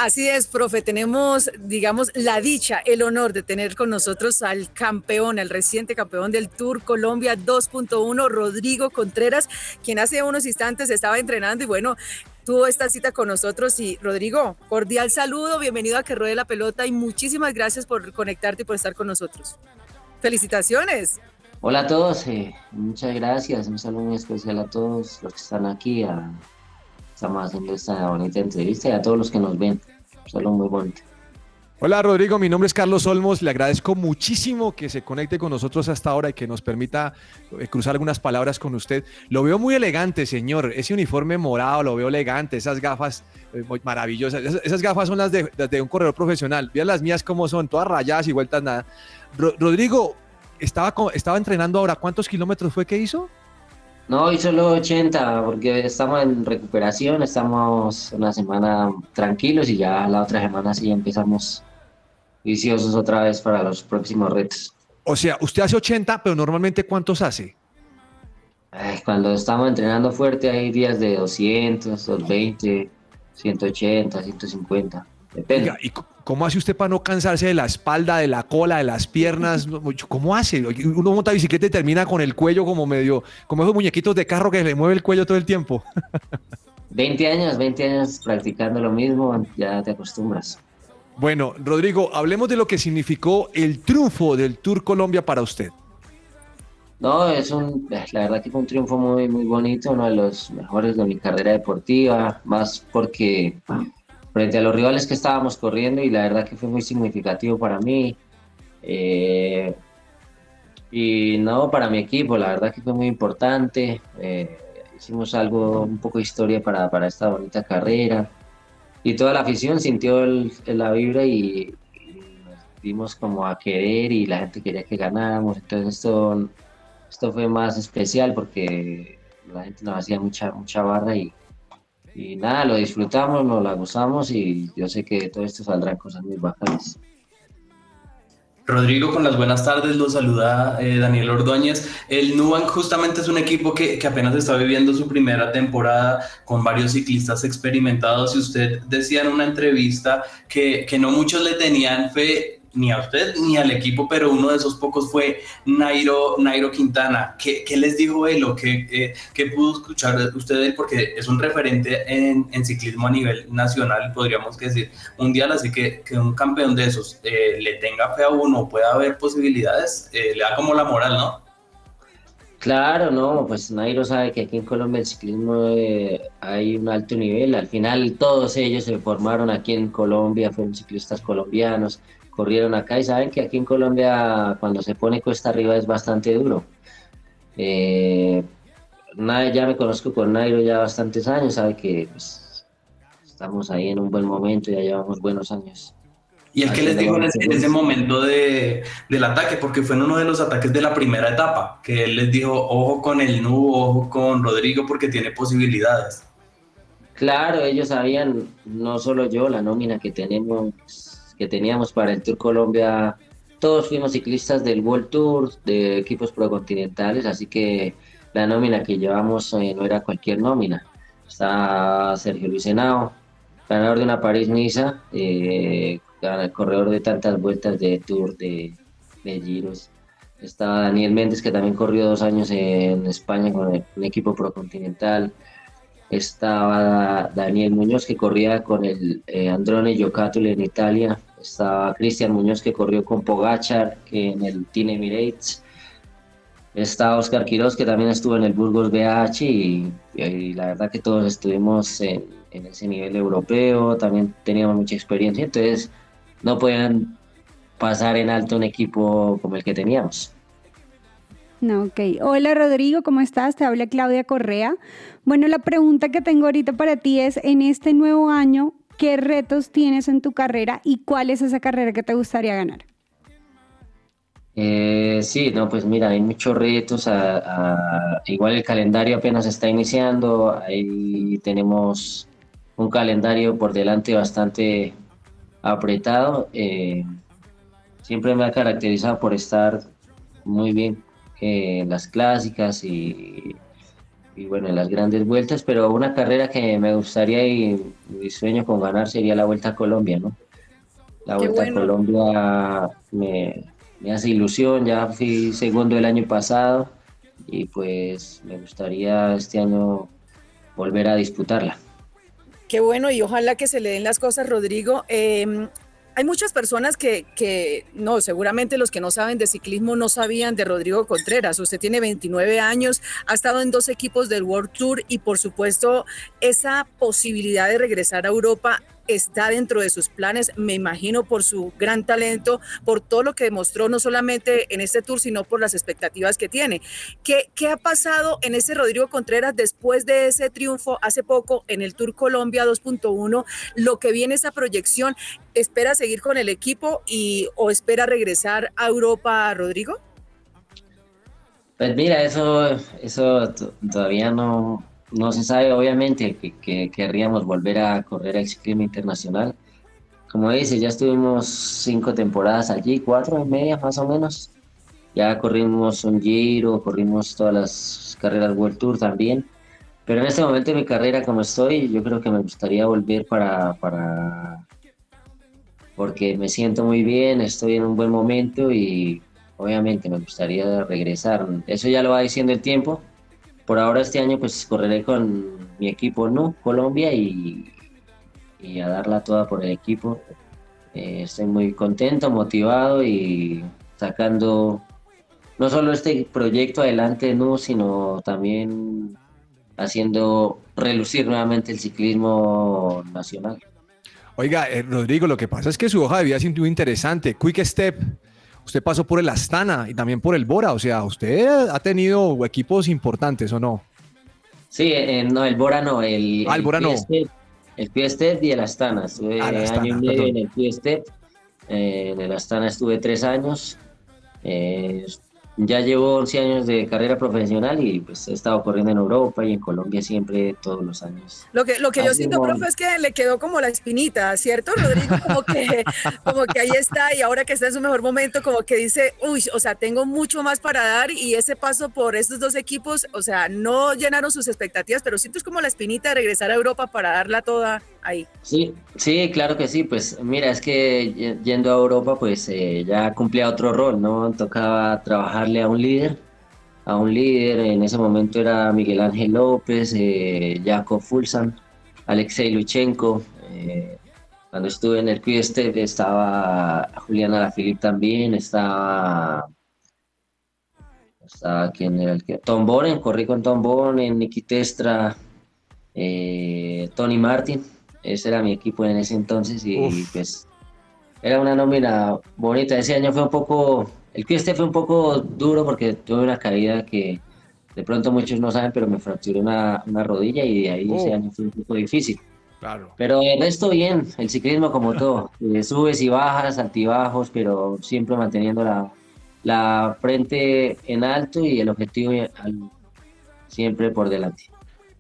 S4: Así es, profe. Tenemos, digamos, la dicha, el honor de tener con nosotros al campeón, al reciente campeón del Tour Colombia 2.1, Rodrigo Contreras, quien hace unos instantes estaba entrenando y bueno, tuvo esta cita con nosotros. Y Rodrigo, cordial saludo, bienvenido a Que Ruede la Pelota y muchísimas gracias por conectarte y por estar con nosotros. Felicitaciones.
S10: Hola a todos, eh, muchas gracias. Un saludo muy especial a todos los que están aquí. a- estamos haciendo esta bonita entrevista y a todos los que nos ven. Un saludo muy bonito.
S2: Hola Rodrigo, mi nombre es Carlos Olmos. Le agradezco muchísimo que se conecte con nosotros hasta ahora y que nos permita eh, cruzar algunas palabras con usted. Lo veo muy elegante, señor. Ese uniforme morado lo veo elegante. Esas gafas eh, maravillosas. Esas, gafas son las de, de un corredor profesional. Vean las mías como son, todas rayadas y vueltas nada. Ro- Rodrigo, estaba, estaba entrenando ahora. ¿Cuántos kilómetros fue que hizo?
S10: No, hoy solo 80 porque estamos en recuperación, estamos una semana tranquilos y ya la otra semana sí empezamos viciosos otra vez para los próximos retos.
S2: O sea, usted hace 80, pero normalmente ¿cuántos hace?
S10: Ay, Cuando estamos entrenando fuerte hay días de 200, 220, 180, 150, depende.
S2: Oiga, ¿y cómo hace usted para no cansarse de la espalda, de la cola, de las piernas? ¿Cómo hace? Uno monta bicicleta y termina con el cuello como medio, como esos muñequitos de carro que le mueve el cuello todo el tiempo.
S10: 20 años, 20 años practicando lo mismo, ya te acostumbras.
S2: Bueno, Rodrigo, hablemos de lo que significó el triunfo del Tour Colombia para usted.
S10: No, es un, la verdad que fue un triunfo muy, muy bonito, uno de los mejores de mi carrera deportiva, más porque frente a los rivales que estábamos corriendo y la verdad que fue muy significativo para mí. eh, y no, para mi equipo, la verdad que fue muy importante. eh, hicimos algo, un poco de historia para, para esta bonita carrera. Y toda la afición sintió el- la vibra y, nos dimos como a querer y la gente quería que ganáramos. Entonces esto, esto fue más especial porque la gente nos hacía mucha, mucha barra y, y nada, lo disfrutamos, nos la gozamos y yo sé que de todo esto saldrán cosas muy bacanas.
S3: Rodrigo, con las buenas tardes, lo saluda eh, Daniel Ordóñez. El Nubank justamente es un equipo que, que apenas está viviendo su primera temporada con varios ciclistas experimentados y usted decía en una entrevista que, que no muchos le tenían fe ni a usted ni al equipo, pero uno de esos pocos fue Nairo, Nairo Quintana. ¿Qué, qué les dijo él o qué, qué, qué pudo escuchar de él? Porque es un referente en, en ciclismo a nivel nacional, podríamos decir mundial, así que que un campeón de esos eh, le tenga fe a uno, pueda haber posibilidades, eh, le da como la moral, ¿no?
S10: Claro, no, pues Nairo sabe que aquí en Colombia el ciclismo eh, hay un alto nivel. Al final todos ellos se formaron aquí en Colombia, fueron ciclistas colombianos, corrieron acá y saben que aquí en Colombia cuando se pone cuesta arriba es bastante duro. Eh, ya me conozco con Nairo ya bastantes años, sabe que pues, estamos ahí en un buen momento, ya llevamos buenos años.
S3: Y el que les dijo en ese, en ese momento de, del ataque, porque fue en uno de los ataques de la primera etapa, que él les dijo, ojo con el Nu, ojo con Rodrigo, porque tiene posibilidades.
S10: Claro, ellos sabían, no solo yo, la nómina que tenemos, que teníamos para el Tour Colombia, todos fuimos ciclistas del World Tour, de equipos procontinentales, así que la nómina que llevamos eh, no era cualquier nómina. Está Sergio Luis Henao, ganador de una París-Niza, eh, corredor de tantas vueltas de Tour, de, de Giros. Está Daniel Méndez, que también corrió dos años en España con un equipo procontinental estaba Daniel Muñoz que corría con el eh, Androne Giocattoli en Italia, estaba Cristian Muñoz que corrió con Pogachar en el Team Emirates, Está Oscar Quiroz, que también estuvo en el Burgos BH y, y la verdad que todos estuvimos en, en, ese nivel europeo, también teníamos mucha experiencia, entonces no podían pasar en alto un equipo como el que teníamos.
S5: No, ok. Hola Rodrigo, ¿cómo estás? Te habla Claudia Correa. Bueno, la pregunta que tengo ahorita para ti es, en este nuevo año, ¿qué retos tienes en tu carrera y cuál es esa carrera que te gustaría ganar?
S10: Eh, sí, no, pues mira, hay muchos retos. igual el calendario apenas está iniciando. Ahí tenemos un calendario por delante bastante apretado. Eh, siempre me ha caracterizado por estar muy bien en las clásicas y, y, bueno, en las grandes vueltas, pero una carrera que me gustaría y mi sueño con ganar sería la Vuelta a Colombia, ¿no? La Vuelta a Colombia me, me hace ilusión, ya fui segundo el año pasado y pues me gustaría este año volver a disputarla.
S4: Qué bueno y ojalá que se le den las cosas, Rodrigo. Eh, hay muchas personas que, que, no, seguramente los que no saben de ciclismo no sabían de Rodrigo Contreras. Usted tiene 29 años, ha estado en dos equipos del World Tour y por supuesto esa posibilidad de regresar a Europa está dentro de sus planes, me imagino por su gran talento, por todo lo que demostró no solamente en este tour, sino por las expectativas que tiene. ¿Qué, qué ha pasado en ese Rodrigo Contreras después de ese triunfo hace poco en el Tour Colombia 2.1? Lo que viene esa proyección, ¿espera seguir con el equipo y o espera regresar a Europa, Rodrigo?
S10: Pues mira, eso, eso todavía no, no se sabe, obviamente, que, querríamos volver a correr el ciclismo internacional. Como dice, ya estuvimos cinco temporadas allí, cuatro y media más o menos. Ya corrimos un Giro, corrimos todas las carreras World Tour también. Pero en este momento de mi carrera, como estoy, yo creo que me gustaría volver para, para porque me siento muy bien, estoy en un buen momento y obviamente me gustaría regresar. Eso ya lo va diciendo el tiempo, por ahora este año pues correré con mi equipo NU Colombia y, y a darla toda por el equipo. Eh, estoy muy contento, motivado y sacando no solo este proyecto adelante NU, sino también haciendo relucir nuevamente el ciclismo nacional.
S2: Oiga, eh, Rodrigo, lo que pasa es que su hoja de vida es muy interesante. Quick Step, usted pasó por el Astana y también por el Bora, o sea, usted ha tenido equipos importantes o no?
S10: Sí, eh, no, el Bora no, el,
S2: ah, el, Bora no.
S10: el Piestep y el Astana. Estuve ah, año y medio en el Piestep, eh, en el Astana estuve tres años. Eh, ya llevo 11 años de carrera profesional y pues he estado corriendo en Europa y en Colombia siempre todos los años.
S4: Lo que, lo que yo siento, profe, es que le quedó como la espinita, ¿cierto, Rodrigo? Como que, como que ahí está y ahora que está en su mejor momento, como que dice, uy, o sea, tengo mucho más para dar y ese paso por estos dos equipos, o sea, no llenaron sus expectativas, pero siento es como la espinita de regresar a Europa para darla toda ahí.
S10: Sí, sí, claro que sí. Pues mira, es que yendo a Europa, pues eh, ya cumplía otro rol, ¿no? Tocaba a un líder, a un líder. En ese momento era Miguel Ángel López, eh, Jacob Fulsan, Alexei Luchenko. Eh, cuando estuve en el Quiestep estaba Juliana Lafilip también, estaba estaba quien era el que Tom Boren, corrí con Tom Boren, Niki Testra, Tony Martin, ese era mi equipo en ese entonces y pues era una nómina bonita. Ese año fue un poco, el este fue un poco duro porque tuve una caída que de pronto muchos no saben, pero me fracturé una, una rodilla y de ahí ese oh. año fue un poco difícil.
S2: Claro.
S10: Pero el resto bien, el ciclismo como todo, eh, subes y bajas, altibajos, pero siempre manteniendo la, la frente en alto y el objetivo siempre por delante.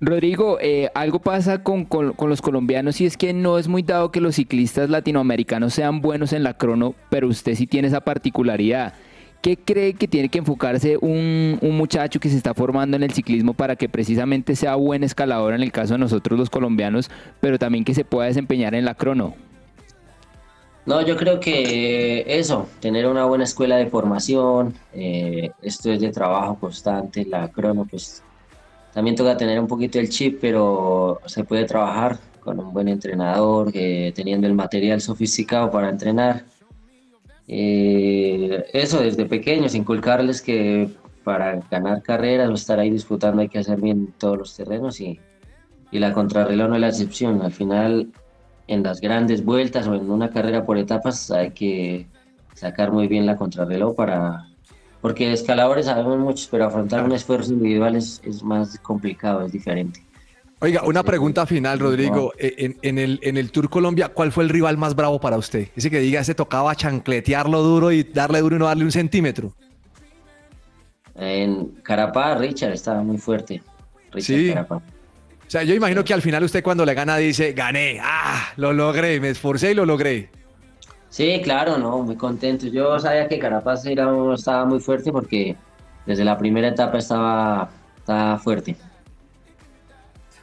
S6: Rodrigo, eh, algo pasa con, los colombianos y es que no es muy dado que los ciclistas latinoamericanos sean buenos en la crono, pero usted sí tiene esa particularidad. ¿Qué cree que tiene que enfocarse un, muchacho que se está formando en el ciclismo para que precisamente sea buen escalador en el caso de nosotros los colombianos, pero también que se pueda desempeñar en la crono?
S10: No, yo creo que eso, tener una buena escuela de formación, eh, esto es de trabajo constante, la crono pues también toca tener un poquito el chip, pero se puede trabajar con un buen entrenador, teniendo el material sofisticado para entrenar. Eh, eso desde pequeños, inculcarles que para ganar carreras o estar ahí disputando hay que hacer bien todos los terrenos y, y la contrarreloj no es la excepción. Al final, en las grandes vueltas o en una carrera por etapas hay que sacar muy bien la contrarreloj para... Porque escaladores sabemos muchos, pero afrontar un esfuerzo individual es, es más complicado, es diferente.
S2: Oiga, una pregunta final, Rodrigo. Eh, En, en el, en el Tour Colombia, ¿cuál fue el rival más bravo para usted? Ese que diga, ese tocaba chancletearlo duro y darle duro y no darle un centímetro.
S10: En Carapá, Richard estaba muy fuerte. Richard
S2: Sí.
S10: Carapá.
S2: O sea, yo imagino que al final usted cuando le gana dice, gané, ah, lo logré, me esforcé y lo logré.
S10: Sí, claro, no, muy contento. Yo sabía que Carapaz era- estaba muy fuerte porque desde la primera etapa estaba, estaba fuerte.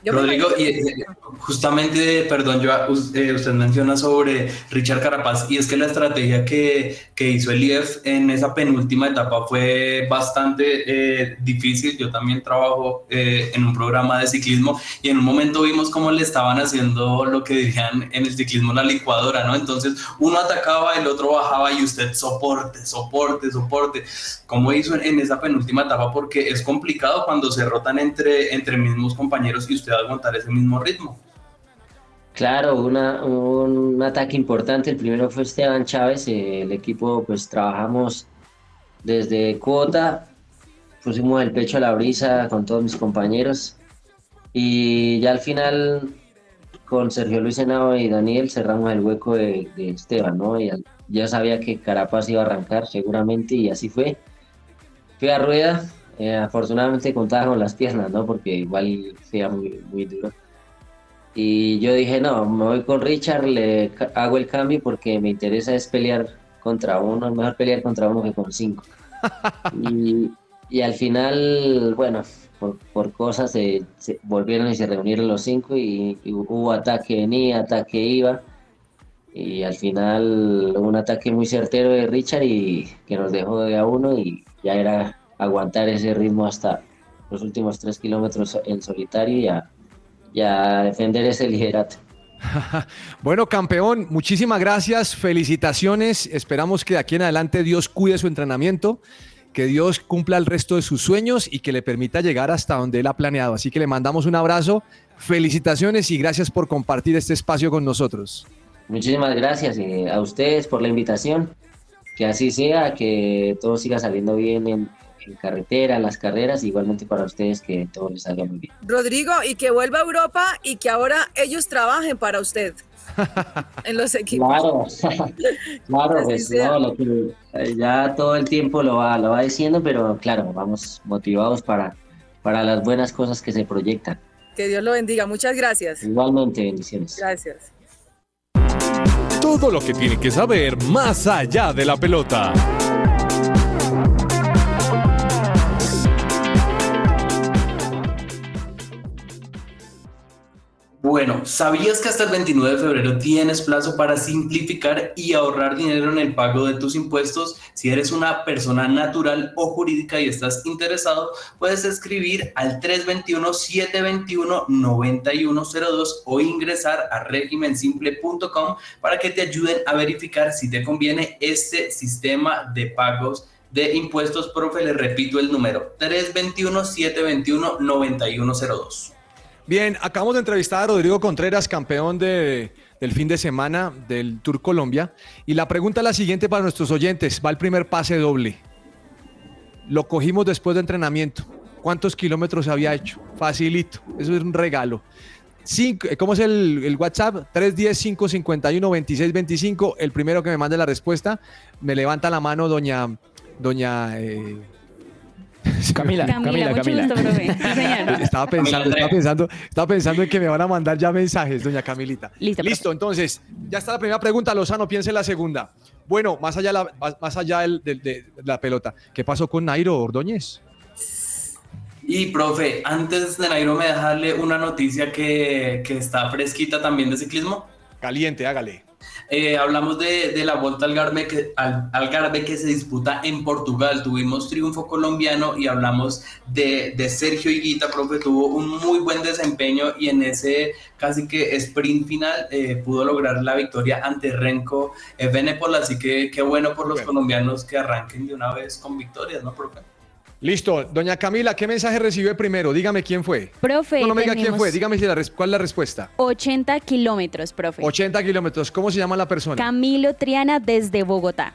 S4: Yo
S3: Rodrigo, y eh, justamente, perdón, yo, us- eh, usted menciona sobre Richard Carapaz y es que la estrategia que, que hizo el IEF en esa penúltima etapa fue bastante eh, difícil. Yo también trabajo eh, en un programa de ciclismo y en un momento vimos cómo le estaban haciendo lo que dirían en el ciclismo la licuadora, ¿no? Entonces uno atacaba, el otro bajaba y usted soporte, soporte, soporte. ¿Cómo hizo en, en esa penúltima etapa? Porque es complicado cuando se rotan entre, entre mismos compañeros y usted aguantar ese mismo ritmo.
S10: Claro, una, un ataque importante. El primero fue Esteban Chávez. el equipo, pues trabajamos desde cuota, pusimos el pecho a la brisa con todos mis compañeros. Y ya al final, con Sergio Luis Henao y Daniel, cerramos el hueco de, Esteban, ¿no? Ya sabía que Carapaz iba a arrancar seguramente, y así fue. Fui a rueda, eh, afortunadamente contaba con las piernas, ¿no? Porque igual sea muy, muy duro. Y yo dije, no, me voy con Richard, le hago el cambio porque me interesa es pelear contra uno, es mejor pelear contra uno que con cinco. Y, y al final, bueno, por, por cosas se, se volvieron y se reunieron los cinco y, y hubo ataque venía, ataque iba. Y al final un ataque muy certero de Richard y que nos dejó de a uno y ya era aguantar ese ritmo hasta los últimos tres kilómetros en solitario y a, y a defender ese liderato.
S2: Bueno, campeón, muchísimas gracias, felicitaciones. Esperamos que de aquí en adelante Dios cuide su entrenamiento, que Dios cumpla el resto de sus sueños y que le permita llegar hasta donde él ha planeado. Así que le mandamos un abrazo, felicitaciones y gracias por compartir este espacio con nosotros.
S10: Muchísimas gracias eh, a ustedes por la invitación. Que así sea, que todo siga saliendo bien en, en carretera, las carreras, igualmente para ustedes que todo les salga muy bien.
S4: Rodrigo, y que vuelva a Europa y que ahora ellos trabajen para usted en los equipos.
S10: Claro, claro, pues no, lo que eh, ya todo el tiempo lo va, lo va diciendo, pero claro, vamos motivados para, para las buenas cosas que se proyectan.
S4: Que Dios lo bendiga. Muchas gracias.
S10: Igualmente, bendiciones.
S4: Gracias.
S9: Todo lo que tiene que saber más allá de la pelota.
S3: Bueno, ¿sabías que hasta el 29 de febrero tienes plazo para simplificar y ahorrar dinero en el pago de tus impuestos? Si eres una persona natural o jurídica y estás interesado, puedes escribir al 321-721-9102 o ingresar a regimensimple.com para que te ayuden a verificar si te conviene este sistema de pagos de impuestos. Profe, le repito el número, 321-721-9102.
S2: Bien, acabamos de entrevistar a Rodrigo Contreras, campeón de- del fin de semana del Tour Colombia. Y la pregunta es la siguiente para nuestros oyentes. Va el primer pase doble. Lo cogimos después de entrenamiento. ¿Cuántos kilómetros había hecho? Facilito. Eso es un regalo. Eh, ¿Cómo es el, el WhatsApp? 310-551-2625. El primero que me mande la respuesta, me levanta la mano doña... Doña... eh,
S6: Camila,
S7: Camila, gusto, profe. Señor.
S2: Estaba pensando, estaba pensando, estaba pensando en que me van a mandar ya mensajes, doña Camilita.
S7: Listo,
S2: entonces, ya está la primera pregunta, Lozano, piense en la segunda. Bueno, más allá, la- más- más allá del- del- de, la pelota, ¿qué pasó con Nairo Ordóñez?
S3: Y profe, antes de Nairo me dejarle una noticia que, que está fresquita también de ciclismo.
S2: Caliente, hágale.
S3: Eh, hablamos de, de la Volta Algarve que, al, Algarve que se disputa en Portugal. Tuvimos triunfo colombiano y hablamos de, de Sergio Higuita, profe, tuvo un muy buen desempeño y en ese casi que sprint final eh, pudo lograr la victoria ante Renko Evenepoel. Así que qué bueno por los
S2: Bueno.
S3: colombianos que arranquen de una vez con victorias, ¿no, profe?
S2: Listo, doña Camila, ¿qué mensaje recibió primero? Dígame quién fue.
S7: Profe,
S2: No, no me diga quién fue, dígame si la res- cuál es la respuesta.
S7: 80 kilómetros, profe.
S2: 80 kilómetros, ¿cómo se llama la persona?
S7: Camilo Triana desde Bogotá.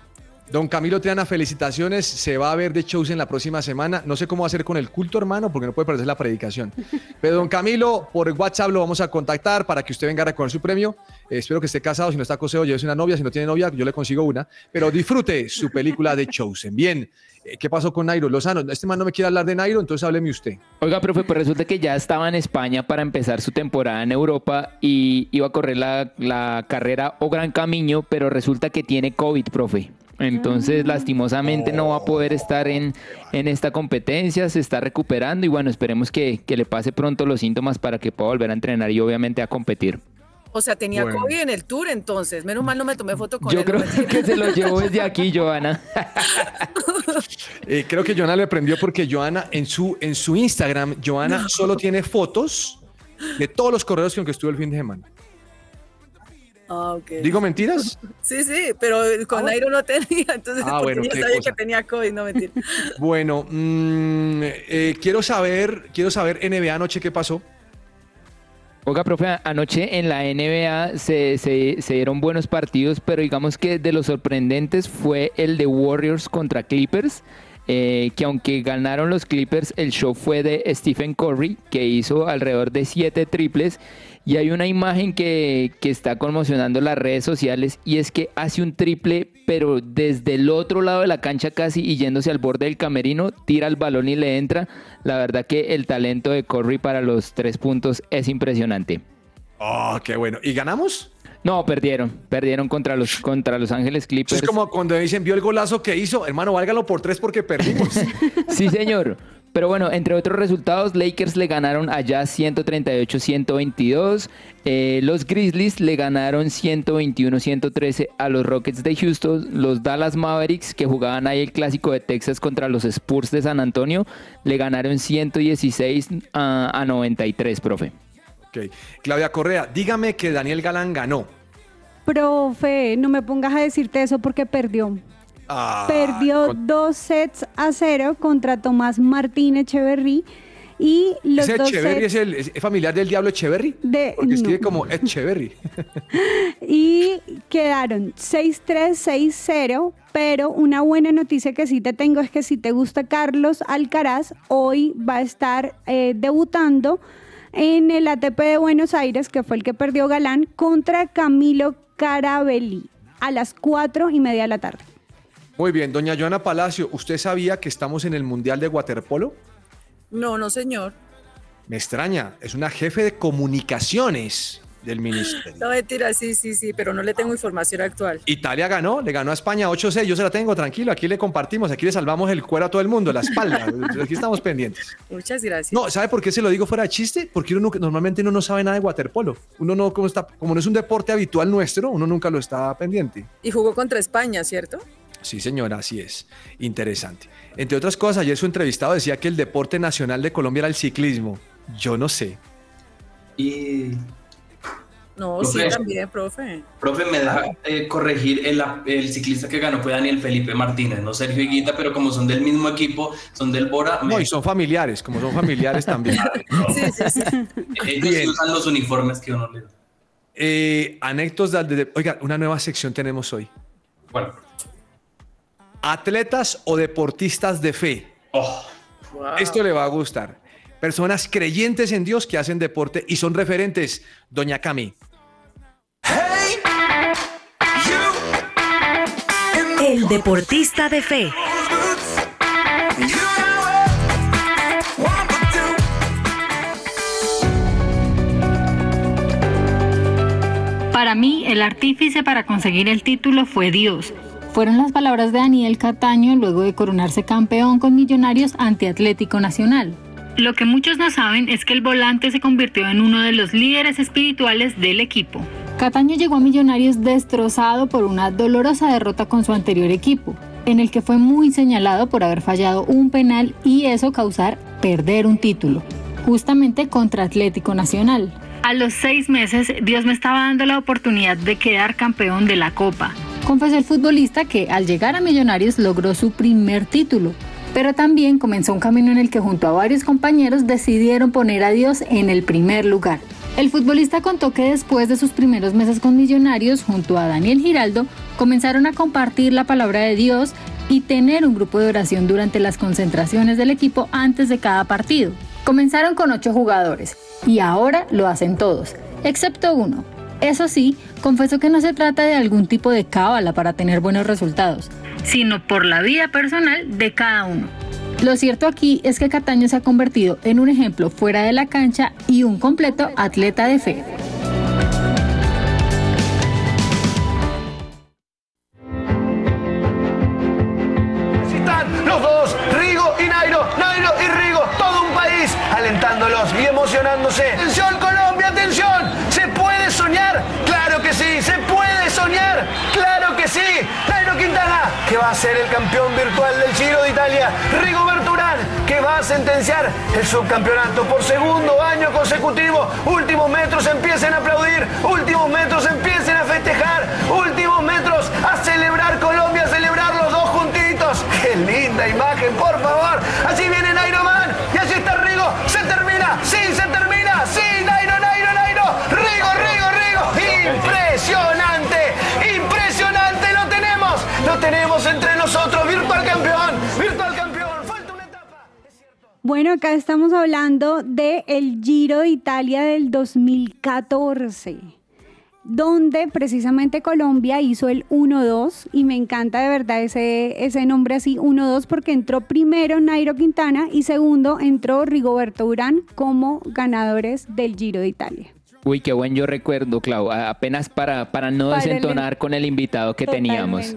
S2: Don Camilo Triana, felicitaciones. Se va a ver de shows en la próxima semana. No sé cómo va a ser con el culto, hermano, porque no puede perderse la predicación. Pero don Camilo, por WhatsApp lo vamos a contactar para que usted venga a recoger su premio. Eh, espero que esté casado. Si no está casado, llévese una novia. Si no tiene novia, yo le consigo una. Pero disfrute su película de Chosen. Bien, eh, ¿qué pasó con Nairo? Lozano, este man no me quiere hablar de Nairo, entonces hábleme usted.
S6: Oiga, profe, pues resulta que ya estaba en España para empezar su temporada en Europa y iba a correr la, la carrera o Gran Camino, pero resulta que tiene COVID, profe. Entonces, lastimosamente no va a poder estar en, en esta competencia, se está recuperando y bueno, esperemos que, que le pase pronto los síntomas para que pueda volver a entrenar y obviamente a competir.
S4: O sea, tenía
S6: Bueno.
S4: COVID en el tour entonces. Menos mal no me tomé foto con
S6: Yo
S4: él.
S6: creo
S4: no mentira.
S6: que se lo llevo desde aquí, Joana.
S2: Eh, creo que Joana le prendió porque Joana en su, en su Instagram, Joana solo tiene fotos de todos los correos con que estuvo el fin de semana.
S4: Ah.
S2: ¿Digo mentiras?
S4: Sí, sí, pero con Nairo no tenía, entonces
S2: Ah, bueno,
S4: yo sabía
S2: cosa.
S4: que tenía COVID, no mentira.
S2: Bueno, mm, eh, quiero saber, quiero saber NBA anoche qué pasó.
S6: Oiga, profe, anoche en la NBA se, se- se dieron buenos partidos, pero digamos que de los sorprendentes fue el de Warriors contra Clippers, eh, que aunque ganaron los Clippers, el show fue de Stephen Curry, que hizo alrededor de siete triples, y hay una imagen que, que está conmocionando las redes sociales, y es que hace un triple, pero desde el otro lado de la cancha casi, y yéndose al borde del camerino, tira el balón y le entra. La verdad que el talento de Curry para los tres puntos es impresionante.
S2: Oh, qué bueno. ¿Y ganamos?
S6: No, perdieron. Perdieron contra los, contra los Ángeles
S2: Eso
S6: Clippers.
S2: es como cuando dicen, vio el golazo que hizo, hermano, válgalo por tres porque perdimos.
S6: Sí, señor. Pero bueno, entre otros resultados, Lakers le ganaron allá 138-122. eh, los Grizzlies le ganaron 121-113 a los Rockets de Houston. Los Dallas Mavericks, que jugaban ahí el clásico de Texas contra los Spurs de San Antonio, le ganaron 116 a, a 93, profe.
S2: Ok. Claudia Correa, dígame que Daniel Galán ganó.
S5: Profe, no me pongas a decirte eso porque perdió.
S2: Ah,
S5: Perdió
S2: con-
S5: dos sets a cero contra Tomás Martín Echeverry y los
S2: ¿Ese
S5: dos
S2: Echeverry
S5: sets
S2: es el es familiar del diablo Echeverry?
S5: de
S2: Porque escribe
S5: no.
S2: como Echeverry.
S5: y quedaron 6-3, 6-0, pero una buena noticia que sí te tengo es que si te gusta Carlos Alcaraz, hoy va a estar eh, debutando en el ATP de Buenos Aires, que fue el que perdió Galán, contra Camilo Carabelli a las 4 y media de la tarde.
S2: Muy bien, doña Joana Palacio, ¿usted sabía que estamos en el Mundial de Waterpolo?
S4: No, no, señor.
S2: Me extraña, es una jefe de comunicaciones del ministerio.
S4: No mentira, sí, sí, sí, pero no le tengo información actual.
S2: Italia ganó, le ganó a España 8-6, yo se la tengo, tranquilo, aquí le compartimos, aquí le salvamos el cuero a todo el mundo, la espalda, aquí estamos pendientes.
S4: Muchas gracias.
S2: No, ¿sabe por qué se lo digo fuera de chiste? Porque uno normalmente uno no sabe nada de waterpolo. Uno no, como, está, como no es un deporte habitual nuestro, uno nunca lo está pendiente.
S4: Y jugó contra España, ¿cierto?
S2: Sí, señora, así es. Interesante. Entre otras cosas, ayer su entrevistado decía que el deporte nacional de Colombia era el ciclismo. Yo no sé.
S3: Y,
S4: No, sí, también, profe.
S3: profe, me deja eh, corregir, el, el ciclista que ganó fue Daniel Felipe Martínez, no Sergio Higuita, pero como son del mismo equipo, son del Bora, me-
S2: No, y son familiares, como son familiares también.
S4: Sí, sí, sí.
S3: ellos
S2: Bien.
S3: usan los uniformes que uno le da.
S2: Eh, anécdotas de... Oiga, una nueva sección tenemos hoy.
S3: Bueno,
S2: Atletas o deportistas de fe.
S3: oh,
S4: Wow.
S2: Esto le va a gustar. Personas creyentes en Dios que hacen deporte y son referentes. Doña Cami.
S11: El deportista de fe.
S12: Para mí, el artífice para conseguir el título fue Dios. Fueron las palabras de Daniel Cataño luego de coronarse campeón con Millonarios ante Atlético Nacional. Lo que muchos no saben es que el volante se convirtió en uno de los líderes espirituales del equipo. Cataño llegó a Millonarios destrozado por una dolorosa derrota con su anterior equipo, en el que fue muy señalado por haber fallado un penal y eso causar perder un título, justamente contra Atlético Nacional. A los seis meses, Dios me estaba dando la oportunidad de quedar campeón de la Copa. Confesó el futbolista que al llegar a Millonarios logró su primer título, pero también comenzó un camino en el que junto a varios compañeros decidieron poner a Dios en el primer lugar. El futbolista contó que después de sus primeros meses con Millonarios, junto a Daniel Giraldo, comenzaron a compartir la palabra de Dios y tener un grupo de oración durante las concentraciones del equipo antes de cada partido. Comenzaron con ocho jugadores y ahora lo hacen todos, excepto uno. Eso sí, confesó que no se trata de algún tipo de cábala para tener buenos resultados, sino por la vida personal de cada uno. Lo cierto aquí es que Cataño se ha convertido en un ejemplo fuera de la cancha y un completo atleta de fe.
S13: Sentenciar el subcampeonato por segundo año consecutivo. Últimos metros empiecen a aplaudir, últimos metros empiecen a festejar, últimos metros a celebrar Colombia, a celebrar los dos juntitos. ¡Qué linda imagen, por favor! Así
S5: Bueno, acá estamos hablando del el Giro de Italia del 2014, donde precisamente Colombia hizo el 1-2 y me encanta de verdad ese, ese nombre así, 1-2, porque entró primero Nairo Quintana y segundo entró Rigoberto Urán como ganadores del Giro de Italia.
S6: Uy, qué buen yo recuerdo, Clau. Apenas para, para no
S5: Para el-
S6: desentonar con el invitado que teníamos.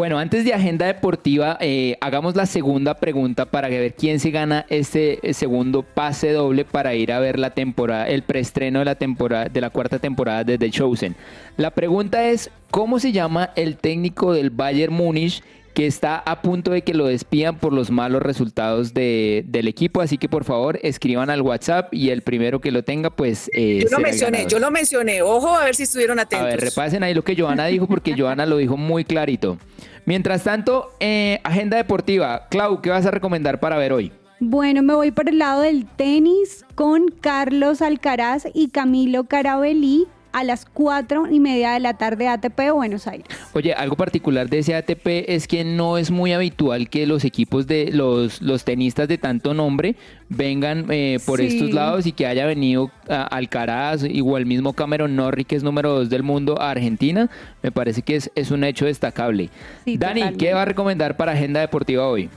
S6: Bueno, antes de agenda deportiva, eh, hagamos la segunda pregunta para ver quién se gana este eh, segundo pase doble para ir a ver la temporada, el preestreno de la temporada, de la cuarta temporada de The Chosen. La pregunta es, ¿cómo se llama el técnico del Bayern Múnich que está a punto de que lo despidan por los malos resultados de- del equipo? Así que por favor escriban al WhatsApp y el primero que lo tenga, pues... eh,
S4: Yo lo mencioné,
S6: ganador.
S4: yo lo mencioné. Ojo, a ver si estuvieron
S6: A
S4: atentos.
S6: ver, repasen ahí lo que Joana dijo porque Joana lo dijo muy clarito. Mientras tanto, eh, agenda deportiva. Clau, ¿qué vas a recomendar para ver hoy?
S5: Bueno, me voy por el lado del tenis con Carlos Alcaraz y Camilo Carabelli a las cuatro y media de la tarde ATP Buenos Aires.
S6: Oye, algo particular de ese ATP es que no es muy habitual que los equipos de los, los tenistas de tanto nombre vengan eh, por
S5: Sí.
S6: estos lados y que haya venido a Alcaraz o el mismo Cameron Norrie, que es número dos del mundo, a Argentina. Me parece que es, es un hecho destacable.
S5: Sí,
S6: Dani, ¿qué va a recomendar para agenda deportiva hoy?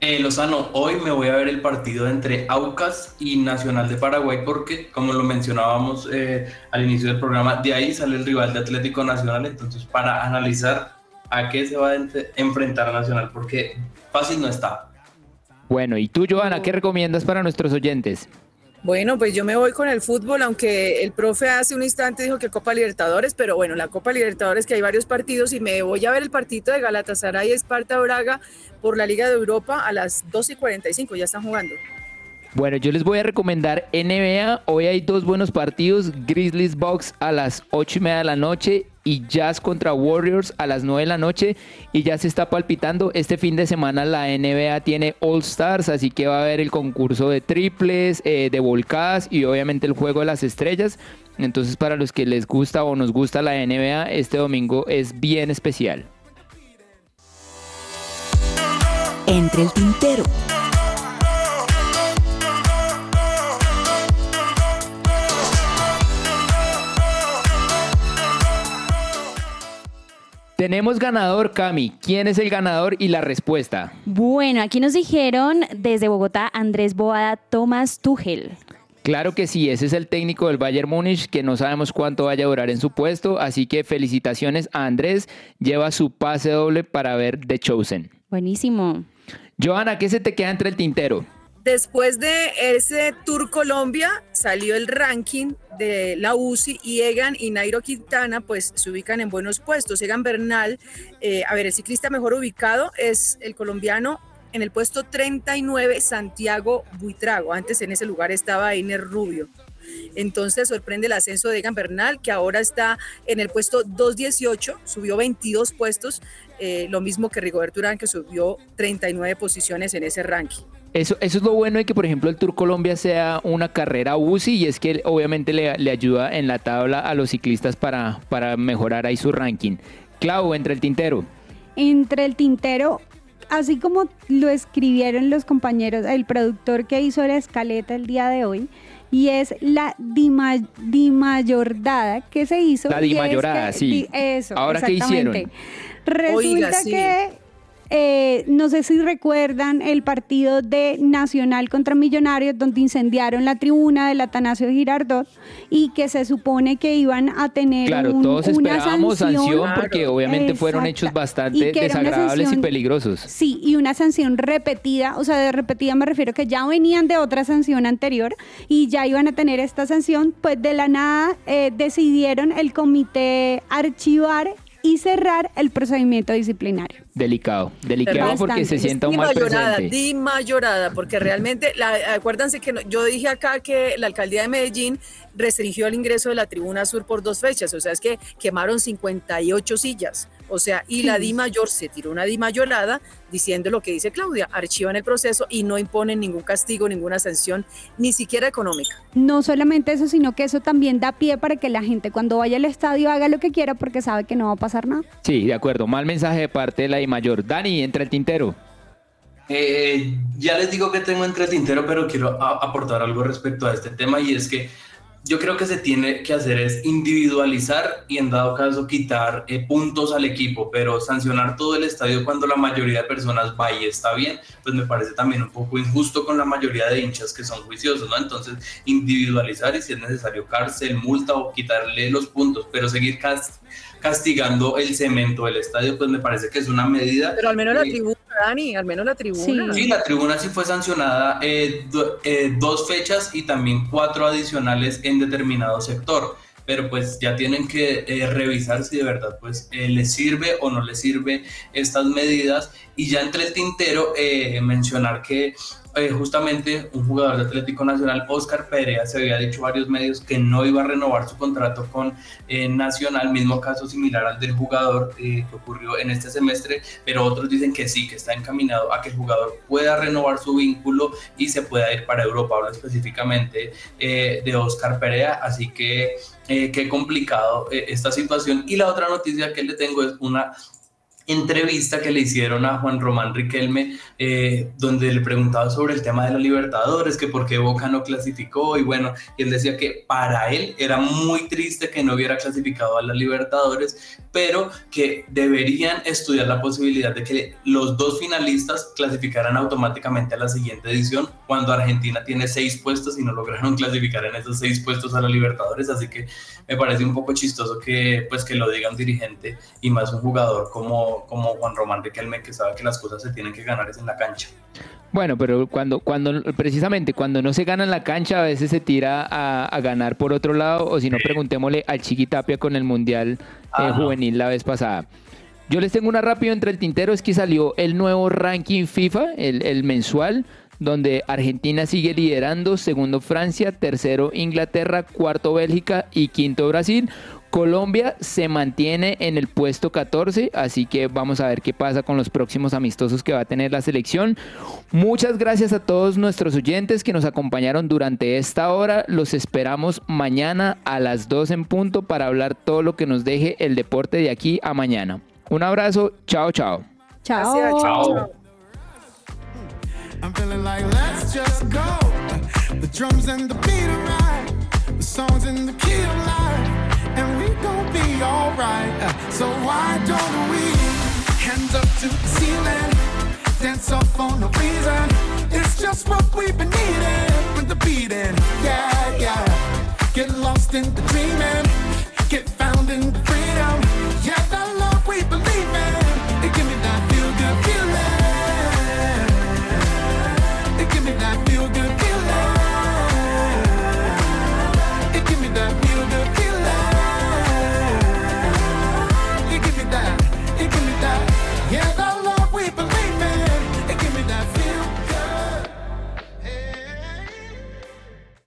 S3: Eh, Lozano, hoy me voy a ver el partido entre Aucas y Nacional de Paraguay porque, como lo mencionábamos eh, al inicio del programa, de ahí sale el rival de Atlético Nacional, entonces para analizar a qué se va a ent- enfrentar Nacional, porque fácil no está.
S6: Bueno, ¿y tú, Joana, qué recomiendas para nuestros oyentes?
S4: Bueno, pues yo me voy con el fútbol, aunque el profe hace un instante dijo que Copa Libertadores, pero bueno, la Copa Libertadores que hay varios partidos y me voy a ver el partido de Galatasaray y Esparta Braga por la Liga de Europa a las 12 y 45, ya están jugando.
S6: Bueno, yo les voy a recomendar NBA. Hoy hay dos buenos partidos. Grizzlies Bucks a las 8 y media de la noche y Jazz contra Warriors a las 9 de la noche. Y ya se está palpitando. Este fin de semana la NBA tiene All Stars, así que va a haber el concurso de triples, eh, de volcadas y obviamente el juego de las estrellas. Entonces para los que les gusta o nos gusta la NBA, este domingo es bien especial.
S11: Entre el tintero.
S6: Tenemos ganador, Cami. ¿Quién es el ganador y la respuesta?
S7: Bueno, aquí nos dijeron desde Bogotá Andrés Boada, Tomás Tuchel.
S6: Claro que sí, ese es el técnico del Bayern Múnich que no sabemos cuánto vaya a durar en su puesto, así que felicitaciones a Andrés, lleva su pase doble para ver The Chosen.
S7: Buenísimo.
S6: Johanna, ¿qué se te queda entre el tintero?
S4: Después de ese Tour Colombia salió el ranking de la UCI y Egan y Nairo Quintana pues se ubican en buenos puestos. Egan Bernal, eh, a ver, el ciclista mejor ubicado es el colombiano en el puesto 39 Santiago Buitrago. Antes en ese lugar estaba Iner Rubio. Entonces sorprende el ascenso de Egan Bernal, que ahora está en el puesto 218, subió 22 puestos, eh, lo mismo que Rigoberto Urán, que subió 39 posiciones en ese ranking.
S6: Eso, eso es lo bueno de que, por ejemplo, el Tour Colombia sea una carrera UCI y es que obviamente le, le ayuda en la tabla a los ciclistas para, para mejorar ahí su ranking. Clau, entre el tintero.
S5: Entre el tintero, así como lo escribieron los compañeros, el productor que hizo la escaleta el día de hoy, y es la Dima, Dimayordada que se hizo.
S6: La
S5: y es
S6: Dimayorada,
S5: que-
S6: sí.
S5: di- Eso,
S6: Ahora, ¿qué hicieron?
S5: exactamente. Resulta
S4: Oiga, sí.
S5: que eh, no sé si recuerdan el partido de Nacional contra Millonarios donde incendiaron la tribuna del Atanasio Girardot y que se supone que iban a tener
S6: Claro,
S5: un-
S6: todos
S5: una
S6: esperábamos sanción, porque
S4: Claro.
S6: obviamente fueron hechos bastante desagradables y peligrosos.
S5: Sí, y una sanción repetida, o sea, de repetida me refiero que ya venían de otra sanción anterior y ya iban a tener esta sanción, pues de la nada eh, decidieron el comité archivar y cerrar el procedimiento disciplinario.
S6: Delicado, delicado porque se sienta un mal
S4: Dimayorada,
S6: presente.
S4: dimayorada, porque realmente, la- acuérdense que no- yo dije acá que la alcaldía de Medellín restringió el ingreso de la tribuna sur por dos fechas, o sea, es que quemaron 58 sillas, o sea, y la
S5: Sí.
S4: Di Mayor se tiró una Di Mayorada diciendo lo que dice Claudia, archivan el proceso y no imponen ningún castigo, ninguna sanción, ni siquiera económica.
S5: No solamente eso, sino que eso también da pie para que la gente cuando vaya al estadio haga lo que quiera porque sabe que no va a pasar nada.
S6: Sí, de acuerdo. Mal mensaje de parte de la I mayor. Dani, entre el tintero.
S3: Eh, ya les digo que tengo entre el tintero, pero quiero aportar algo respecto a este tema y es que yo creo que se tiene que hacer es individualizar y en dado caso quitar eh, puntos al equipo, pero sancionar todo el estadio cuando la mayoría de personas va y está bien, pues me parece también un poco injusto con la mayoría de hinchas que son juiciosos, ¿no? Entonces, individualizar y si es necesario cárcel, multa o quitarle los puntos, pero seguir cas- castigando el cemento del estadio, pues me parece que es una medida
S4: Pero al menos la tribuna, Dani, al menos la tribuna.
S3: Sí, la tribuna sí fue sancionada eh, do- eh, dos fechas y también cuatro adicionales en determinado sector. Pero pues ya tienen que eh, revisar si de verdad pues eh, les sirve o no les sirve estas medidas. Y ya entre el tintero eh, mencionar que eh, justamente un jugador de Atlético Nacional, Oscar Perea, se había dicho varios medios que no iba a renovar su contrato con eh, Nacional, mismo caso similar al del jugador eh, que ocurrió en este semestre, pero otros dicen que sí, que está encaminado a que el jugador pueda renovar su vínculo y se pueda ir para Europa. Hablo específicamente de Oscar Perea, así que qué complicado esta situación. Y la otra noticia que le tengo es una entrevista que le hicieron a Juan Román Riquelme, eh, donde le preguntaba sobre el tema de la Libertadores, que por qué Boca no clasificó, y bueno, él decía que para él era muy triste que no hubiera clasificado a la Libertadores, pero que deberían estudiar la posibilidad de que los dos finalistas clasificaran automáticamente a la siguiente edición, cuando Argentina tiene seis puestos y no lograron clasificar en esos seis puestos a la Libertadores, así que me parece un poco chistoso que pues que lo diga un dirigente y más un jugador como, como Juan Román Riquelme que sabe que las cosas se tienen que ganar es en la cancha.
S6: Bueno, pero cuando, cuando, precisamente cuando no se gana en la cancha, a veces se tira a, a ganar por otro lado, o si no, preguntémosle al Chiquitapia con el Mundial eh. Juvenil la vez pasada. Yo les tengo una rápido entre el tintero, es que salió el nuevo ranking FIFA, el, el mensual, donde Argentina sigue liderando, segundo Francia, tercero Inglaterra, cuarto Bélgica y quinto Brasil. Colombia se mantiene en el puesto 14, así que vamos a ver qué pasa con los próximos amistosos que va a tener la selección. Muchas gracias a todos nuestros oyentes que nos acompañaron durante esta hora. Los esperamos mañana a las 2 en punto para hablar todo lo que nos deje el deporte de aquí a mañana. Un abrazo, chao, chao.
S5: Chao.
S4: Gracias, chao.
S1: I'm feeling like let's just go. The drums and the beat are right. The songs in the key of life. Be alright. Uh, So why don't we hands up to the ceiling? Dance off for no reason. It's just what we've been needing with the beating. Yeah, yeah. Get lost in the dreaming.